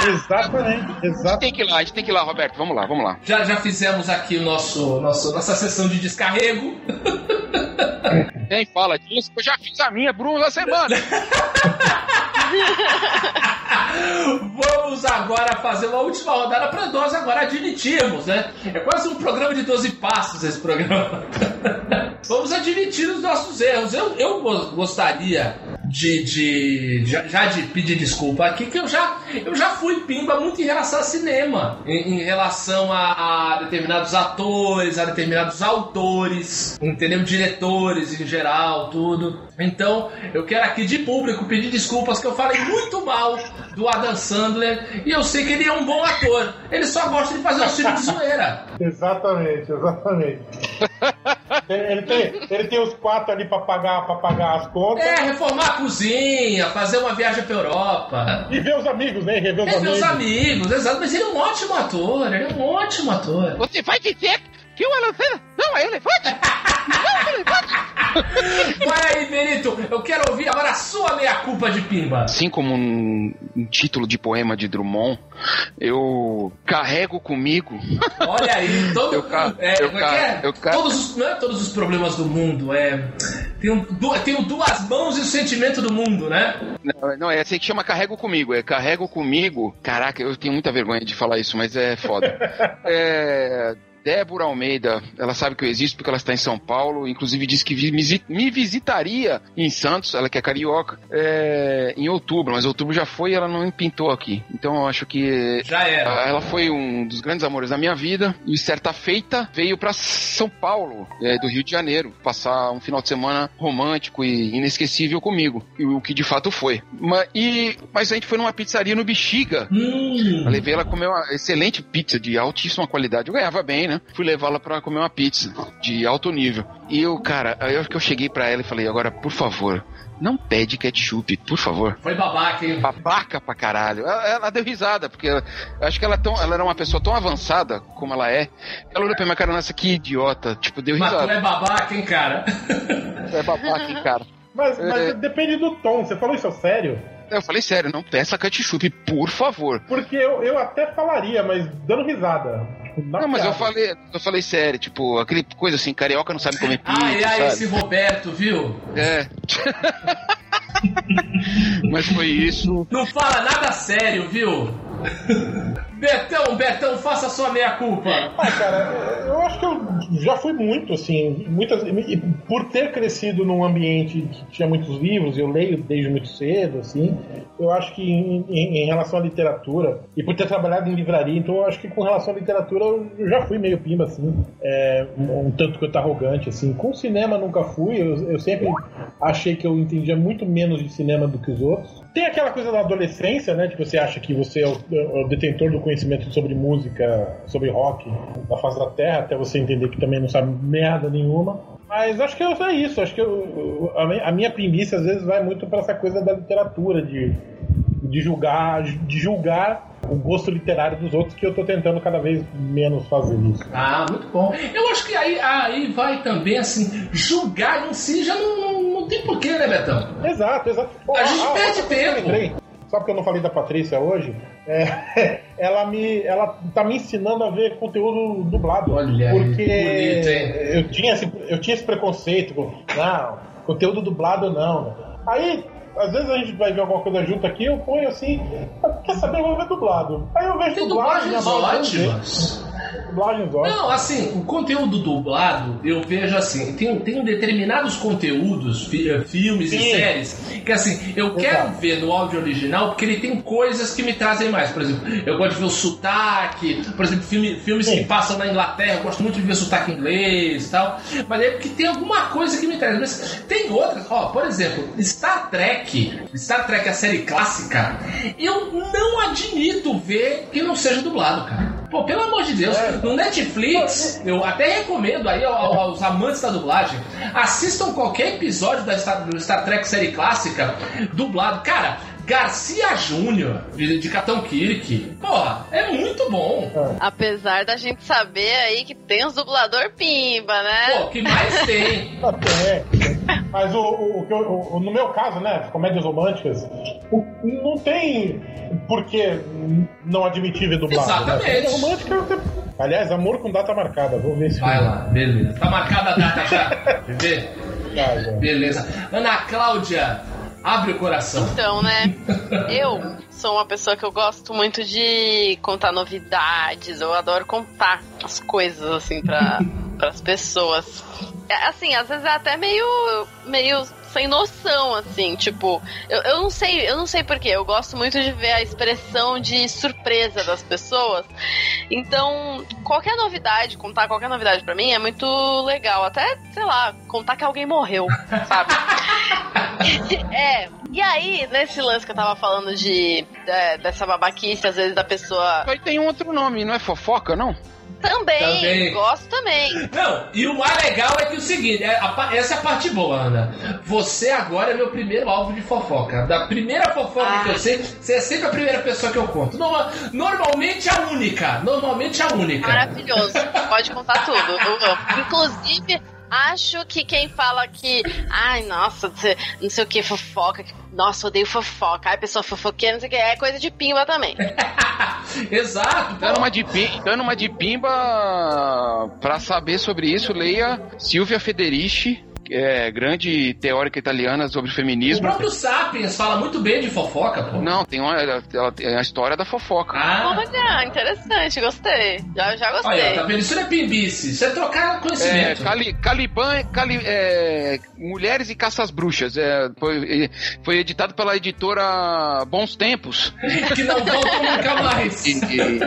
Speaker 4: Exatamente. Exatamente. Exatamente. A gente
Speaker 2: tem que ir lá, a gente tem que ir lá, Roberto. Vamos lá, vamos lá.
Speaker 1: Já, já fizemos aqui o nosso, nosso, nossa sessão de descarrego.
Speaker 2: Quem fala disso? Eu já fiz a minha Bruno da semana.
Speaker 1: Vamos agora fazer uma última rodada para nós agora admitirmos, né? É quase um programa de 12 passos esse programa. Vamos admitir os nossos erros. Eu, eu gostaria de, de já, já, de pedir desculpa aqui que eu já eu já fui pimba muito em relação a cinema, em, em relação a, a, determinados atores, a determinados autores, entendeu? Diretores em geral, tudo. Então eu quero aqui de público pedir desculpas que eu falei muito mal do Adam Sandler e eu sei que ele é um bom ator. Ele só gosta de fazer um filme de zoeira.
Speaker 4: Exatamente, exatamente. Ele tem, ele tem os quatro ali pra pagar, pra pagar as contas.
Speaker 1: É, reformar a cozinha, fazer uma viagem pra Europa.
Speaker 4: E ver os amigos, né? Rever os
Speaker 1: é,
Speaker 4: amigos.
Speaker 1: Ver os amigos, exato. Mas ele é um ótimo ator, ele é um ótimo ator.
Speaker 2: Você vai dizer que o Alan não é elefante? não é
Speaker 1: elefante! Vai aí, Benito, eu quero ouvir agora a sua meia-culpa de pimba.
Speaker 2: Assim como um, um, título de poema de Drummond, eu carrego comigo.
Speaker 1: Olha aí, todo.
Speaker 2: Eu, ca... é, eu, ca...
Speaker 1: é? eu ca... todos os, Não é todos os problemas do mundo, é. Tenho, tenho duas mãos e o sentimento do mundo, né?
Speaker 2: Não, não, é assim que chama carrego comigo. É carrego comigo. Caraca, eu tenho muita vergonha de falar isso, mas é foda. é Débora Almeida, ela sabe que eu existo porque ela está em São Paulo, inclusive disse que me visitaria em Santos, ela que é carioca, é, em outubro, mas outubro já foi e ela não pintou aqui. Então eu acho que.
Speaker 1: Já era.
Speaker 2: Ela foi um dos grandes amores da minha vida e certa feita veio para São Paulo, é, do Rio de Janeiro, passar um final de semana romântico e inesquecível comigo, o que de fato foi. Mas, e, mas a gente foi numa pizzaria no Bexiga.
Speaker 1: Hum.
Speaker 2: Eu levei ela comer uma excelente pizza de altíssima qualidade. Eu ganhava bem, né? Né? Fui levá-la para comer uma pizza de alto nível. E eu, cara, aí eu que eu cheguei para ela e falei, agora, por favor, não pede ketchup, por favor.
Speaker 1: Foi babaca, hein?
Speaker 2: Babaca pra caralho. Ela, ela deu risada, porque ela, acho que ela, é tão, ela era uma pessoa tão avançada como ela é. Ela olhou pra minha cara, nossa, que idiota. Tipo, deu risada.
Speaker 1: Mas tu é babaca, hein, cara?
Speaker 2: é babaca, hein, cara.
Speaker 4: Mas, mas é... depende do tom. Você falou isso a sério?
Speaker 2: Eu falei sério, não peça ketchup, por favor.
Speaker 4: Porque eu, eu até falaria, mas dando risada.
Speaker 2: Tipo, não, mas eu falei, eu falei sério, tipo, aquele coisa assim, carioca não sabe comer pizza.
Speaker 1: Ai, ai, esse Roberto, viu?
Speaker 2: É. mas foi isso.
Speaker 1: Não fala nada sério, viu? Betão, Betão, faça sua meia-culpa.
Speaker 4: Ah, cara, eu acho que eu já fui muito, assim, muitas, por ter crescido num ambiente que tinha muitos livros, eu leio desde muito cedo, assim, eu acho que em, em, em relação à literatura, e por ter trabalhado em livraria, então eu acho que com relação à literatura eu já fui meio pimba, assim, é, um, um tanto quanto arrogante, assim. Com cinema nunca fui, eu, eu sempre achei que eu entendia muito menos de cinema do que os outros. Tem aquela coisa da adolescência, né? Que você acha que você é o, é o detentor do conhecimento sobre música, sobre rock, da face da terra, até você entender que também não sabe merda nenhuma. Mas acho que é isso. Acho que eu, a minha premissa às vezes vai muito para essa coisa da literatura, de, de julgar, de julgar o gosto literário dos outros, que eu tô tentando cada vez menos fazer isso.
Speaker 1: Ah, muito bom. Eu acho que aí, aí vai também, assim, julgar em si já não, não, tem porquê, né, Betão?
Speaker 4: Exato, exato.
Speaker 1: a gente ah, perde tempo.
Speaker 4: Lembrei, só porque eu não falei da Patrícia hoje, é, ela me ela tá me ensinando a ver conteúdo dublado.
Speaker 1: Olha
Speaker 4: porque
Speaker 1: aí, bonito,
Speaker 4: eu, tinha esse, eu tinha esse preconceito, não, conteúdo dublado não. Aí às vezes a gente vai ver alguma coisa junto aqui, eu ponho assim, quer saber, eu vou ver dublado. Aí eu vejo
Speaker 1: Tem
Speaker 4: dublado.
Speaker 1: dublagens ótimas.
Speaker 4: Dublagens ótimas.
Speaker 1: Não, assim, o conteúdo dublado, eu vejo assim, tem, tem determinados conteúdos, fi- eh, filmes e
Speaker 4: Sim.
Speaker 1: séries, que assim, eu quero ver no áudio original porque ele tem coisas que me trazem mais. Por exemplo, eu gosto de ver o sotaque, por exemplo, filme- filmes
Speaker 4: Sim.
Speaker 1: que passam na Inglaterra, eu gosto muito de ver sotaque inglês e tal. Mas é porque tem alguma coisa que me traz. Mas tem outras, ó, por exemplo, Star Trek, Star Trek, a série clássica, eu não admito ver que não seja dublado, cara. Pô, pelo amor de Deus,
Speaker 4: É.
Speaker 1: no Netflix, eu até recomendo aí ao- aos amantes da dublagem, assistam qualquer episódio da Star, do Star Trek série clássica dublado. Cara, Garcia Júnior, de, de Capitão Kirk, porra, é muito bom.
Speaker 5: Apesar da gente saber aí que tem os dublador pimba, né?
Speaker 1: Pô, o que mais tem?
Speaker 4: Mas o, o, o o- no meu caso, né, as comédias românticas, o- não tem por que não admitir ver dublado.
Speaker 1: Exatamente.
Speaker 4: Né? Comédia romântica, eu tenho- aliás, amor com data marcada, vou ver se
Speaker 1: Vai lá, beleza. Tá marcada a data já? Quer ver?
Speaker 4: Cara,
Speaker 1: Beleza. Ana Cláudia, abre o coração.
Speaker 5: Então, né? Eu sou uma pessoa que eu gosto muito de contar novidades. Eu adoro contar as coisas, assim, pra, pras pessoas. É, Assim, às vezes é até meio, meio sem noção, assim, tipo, eu, eu não sei, eu não sei porquê, eu gosto muito de ver a expressão de surpresa das pessoas. Então, qualquer novidade, contar qualquer novidade pra mim é muito legal. Até, sei lá, contar que alguém morreu, sabe? É, e aí, nesse lance que eu tava falando de, de- dessa babaquice, às vezes da pessoa
Speaker 2: Aí tem um outro nome, não é fofoca, não?
Speaker 5: Também,
Speaker 1: Também.
Speaker 5: gosto também.
Speaker 1: Não, e o mais legal é que o seguinte, é a essa é a parte boa, Ana. Você agora é meu primeiro alvo de fofoca. Da primeira fofoca
Speaker 5: Ah.
Speaker 1: que eu sei, você é sempre a primeira pessoa que eu conto. Norma- normalmente a única. Normalmente a única.
Speaker 5: Maravilhoso, pode contar tudo. Inclusive, acho que quem fala que, ai, nossa, não sei o que, fofoca, nossa, odeio fofoca, ai, pessoa fofoqueira, não sei o que, é coisa de pimba também.
Speaker 1: Exato. pô.
Speaker 2: Dando uma de, pi- dando uma de pimba pra saber sobre isso, leia Silvia Federici, é grande teórica italiana sobre
Speaker 1: O
Speaker 2: feminismo.
Speaker 1: próprio Sapiens fala muito bem de fofoca, pô.
Speaker 2: Não, tem uma, ela, ela tem a história da fofoca.
Speaker 1: Ah,
Speaker 5: Olha, interessante, gostei. Já, já gostei.
Speaker 1: olha, tá vendo? Isso não é pimbice, isso é trocar
Speaker 2: É,
Speaker 1: conhecimento.
Speaker 2: Cali, Caliban, Cali, é, Mulheres e Caças Bruxas. É, foi, foi editado pela editora Bons Tempos.
Speaker 1: que não voltam nunca mais.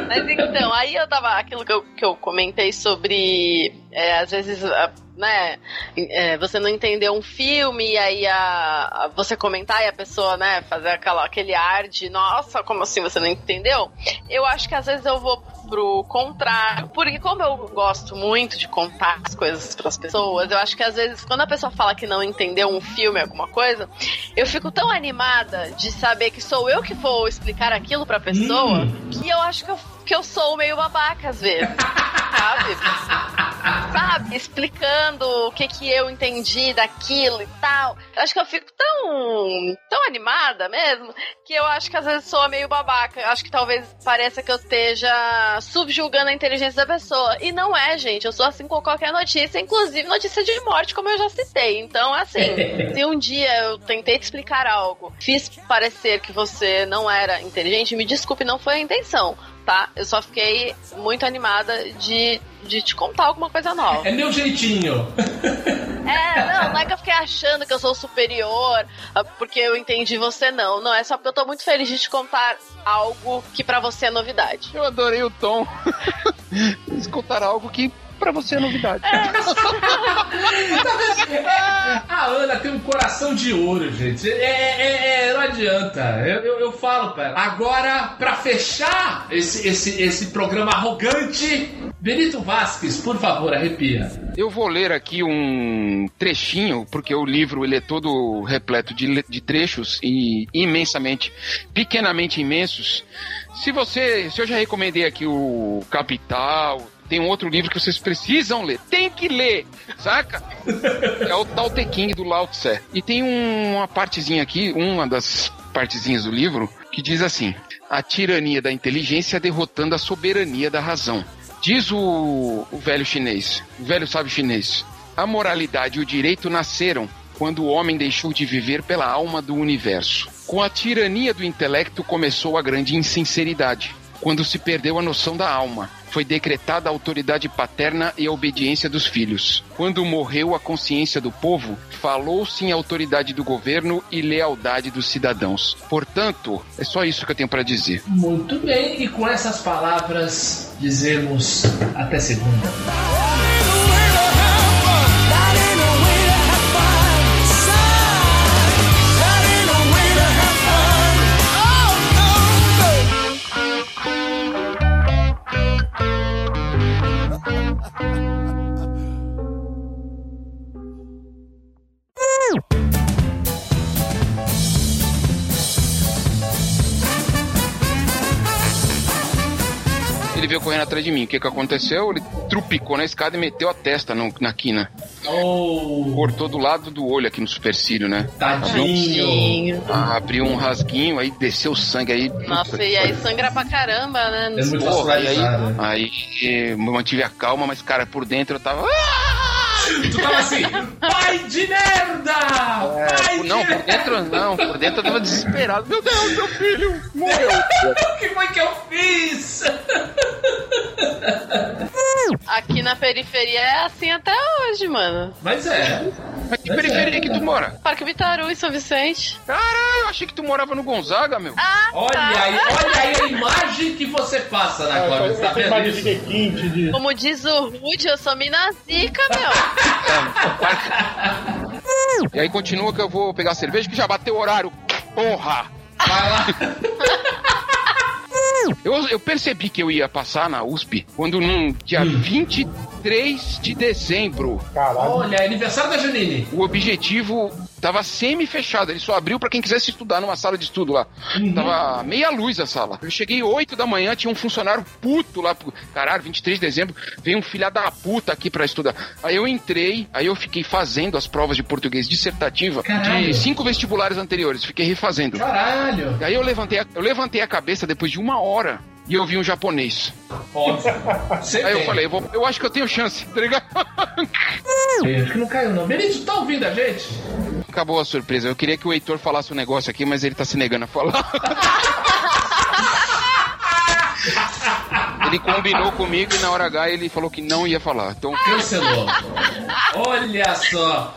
Speaker 5: Mas então, aí eu tava. Aquilo que eu, que eu comentei sobre. É, às vezes. a- né, é, você não entendeu um filme e aí a, a- você comentar e a pessoa, né, fazer aquela, aquele ar de nossa, como assim você não entendeu? Eu acho que às vezes eu vou pro contrário, porque como eu gosto muito de contar as coisas pras pessoas, eu acho que às vezes quando a pessoa fala que não entendeu um filme, alguma coisa, eu fico tão animada de saber que sou eu que vou explicar aquilo pra pessoa,
Speaker 1: Hum.
Speaker 5: que eu acho que eu, que eu sou meio babaca às vezes, sabe? sabe, explicando o que que eu entendi daquilo e tal. Eu acho que eu fico tão, tão animada mesmo, que eu acho que às vezes sou meio babaca. Eu acho que talvez pareça que eu esteja subjulgando a inteligência da pessoa. E não é, gente. Eu sou assim com qualquer notícia, inclusive notícia de morte, como eu já citei. Então, assim, se um dia eu tentei te explicar algo, fiz parecer que você não era inteligente, me desculpe, não foi a intenção tá? Eu só fiquei muito animada de, de te contar alguma coisa nova.
Speaker 1: É meu jeitinho.
Speaker 5: É, não, não é que eu fiquei achando que eu sou superior, ah, porque eu entendi você não. Não, é só porque eu tô muito feliz de te contar algo que para você é novidade.
Speaker 2: Eu adorei o tom. Eles contaram algo que pra você é novidade.
Speaker 1: a Ana tem um coração de ouro, gente. É, é, é não adianta. Eu, eu, eu falo pra ela. Agora, pra fechar esse, esse, esse programa arrogante, Benito Vasquez, por favor, arrepia.
Speaker 2: Eu vou ler aqui um trechinho, porque o livro ele é todo repleto de, de trechos e imensamente, pequenamente imensos. Se você, se eu já recomendei aqui o Capital, tem um outro livro que vocês precisam ler. Tem que ler, saca? É o Tao Te King do Lao Tse. E tem uma partezinha aqui, uma das partezinhas do livro, que diz assim: A tirania da inteligência derrotando a soberania da razão. Diz o, o velho chinês, o velho sábio chinês: A moralidade e o direito nasceram quando o homem deixou de viver pela alma do universo. Com a tirania do intelecto começou a grande insinceridade, quando se perdeu a noção da alma foi decretada a autoridade paterna e a obediência dos filhos. Quando morreu a consciência do povo, falou-se em autoridade do governo e lealdade dos cidadãos. Portanto, é só isso que eu tenho para dizer.
Speaker 1: Muito bem, e com essas palavras dizemos até segunda.
Speaker 2: Veio correndo atrás de mim. O que que aconteceu? Ele trupicou na escada e meteu a testa no, na quina.
Speaker 1: Oh.
Speaker 2: Cortou do lado do olho aqui no supercílio, né?
Speaker 1: Tadinho.
Speaker 2: Ah, abriu um rasguinho, aí desceu sangue aí.
Speaker 5: Nossa, e aí sangra pra caramba, né?
Speaker 1: É muito
Speaker 2: Porra, e aí, aí eh, mantive a calma, mas cara, por dentro eu tava.
Speaker 1: Tu tava assim, pai de merda! pai
Speaker 2: não,
Speaker 1: de
Speaker 2: por dentro não, por dentro eu tava desesperado. Meu Deus, meu filho morreu.
Speaker 1: O que foi que eu fiz?
Speaker 5: Aqui na periferia é assim até hoje, mano.
Speaker 1: Mas é.
Speaker 2: Mas que periferia que tu mora?
Speaker 5: Parque Vitaru em São Vicente.
Speaker 2: Caralho, eu achei que tu morava no Gonzaga, meu.
Speaker 5: Ah,
Speaker 1: Olha
Speaker 5: tá.
Speaker 1: aí, olha aí a imagem que você passa na Cláudia. Você tá vendo isso?
Speaker 4: requinte, de.
Speaker 5: Como diz o Rude, eu sou mina zica, meu.
Speaker 2: E aí continua que eu vou pegar cerveja que já bateu o horário. Porra!
Speaker 1: Vai lá.
Speaker 2: Eu, eu percebi que eu ia passar na USP quando num dia 23 de dezembro
Speaker 4: Caralho.
Speaker 1: Olha, é aniversário da Janine.
Speaker 2: o objetivo tava semi-fechado. Ele só abriu pra quem quisesse estudar numa sala de estudo lá. Tava meia luz a sala. Eu cheguei 8 da manhã, tinha um funcionário puto lá. pro- Caralho, 23 de dezembro, veio um filha da puta aqui pra estudar. Aí eu entrei, aí eu fiquei fazendo as provas de português dissertativa
Speaker 1: Caralho.
Speaker 2: de cinco vestibulares anteriores. Fiquei refazendo.
Speaker 1: Caralho.
Speaker 2: E aí eu levantei, a, eu levantei a cabeça depois de uma hora e eu vi um japonês.
Speaker 1: Óbvio. Você
Speaker 2: Aí eu falei, eu, vou- eu acho que eu tenho chance, tá ligado?
Speaker 1: Acho que não caiu, não. Benito, tá ouvindo a gente?
Speaker 2: Acabou a surpresa. Eu queria que o Heitor falasse um negócio aqui, mas ele tá se negando a falar. ele combinou comigo e na hora H ele falou que não ia falar. Então,
Speaker 1: Cancelou. Olha só.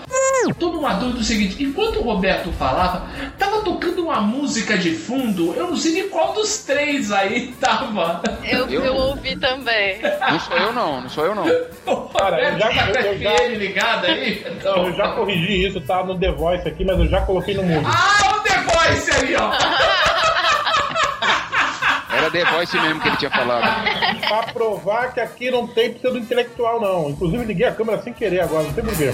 Speaker 1: Tô numa dúvida do seguinte: enquanto o Roberto falava, tava tocando uma música de fundo. Eu não sei nem qual dos três aí tava.
Speaker 5: Eu,
Speaker 2: Eu?
Speaker 5: eu ouvi também.
Speaker 2: não sou eu não, não sou eu não.
Speaker 4: Cara, eu
Speaker 1: Roberto
Speaker 4: já-
Speaker 1: tá com a
Speaker 4: eu já-
Speaker 1: FM ligada aí. Então.
Speaker 4: Eu já corrigi isso, tá no The Voice aqui, mas eu já coloquei no mundo.
Speaker 1: Ah, o The Voice aí, ó.
Speaker 2: Era The Voice mesmo que ele tinha falado.
Speaker 4: Pra provar que aqui não tem pseudo intelectual, não. Inclusive, liguei a câmera sem querer agora, não tem porquê.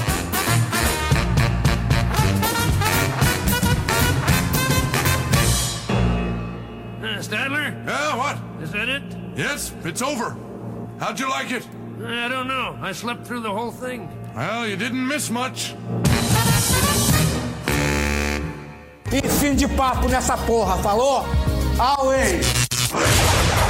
Speaker 6: Uh, Stadler,
Speaker 7: Yeah, what?
Speaker 6: is that it?
Speaker 7: Yes, it's over. How'd you like it?
Speaker 6: I don't know. I slept through the whole thing.
Speaker 7: Well, you didn't miss much.
Speaker 8: E fim de papo nessa porra, falou? Away! Wrestling.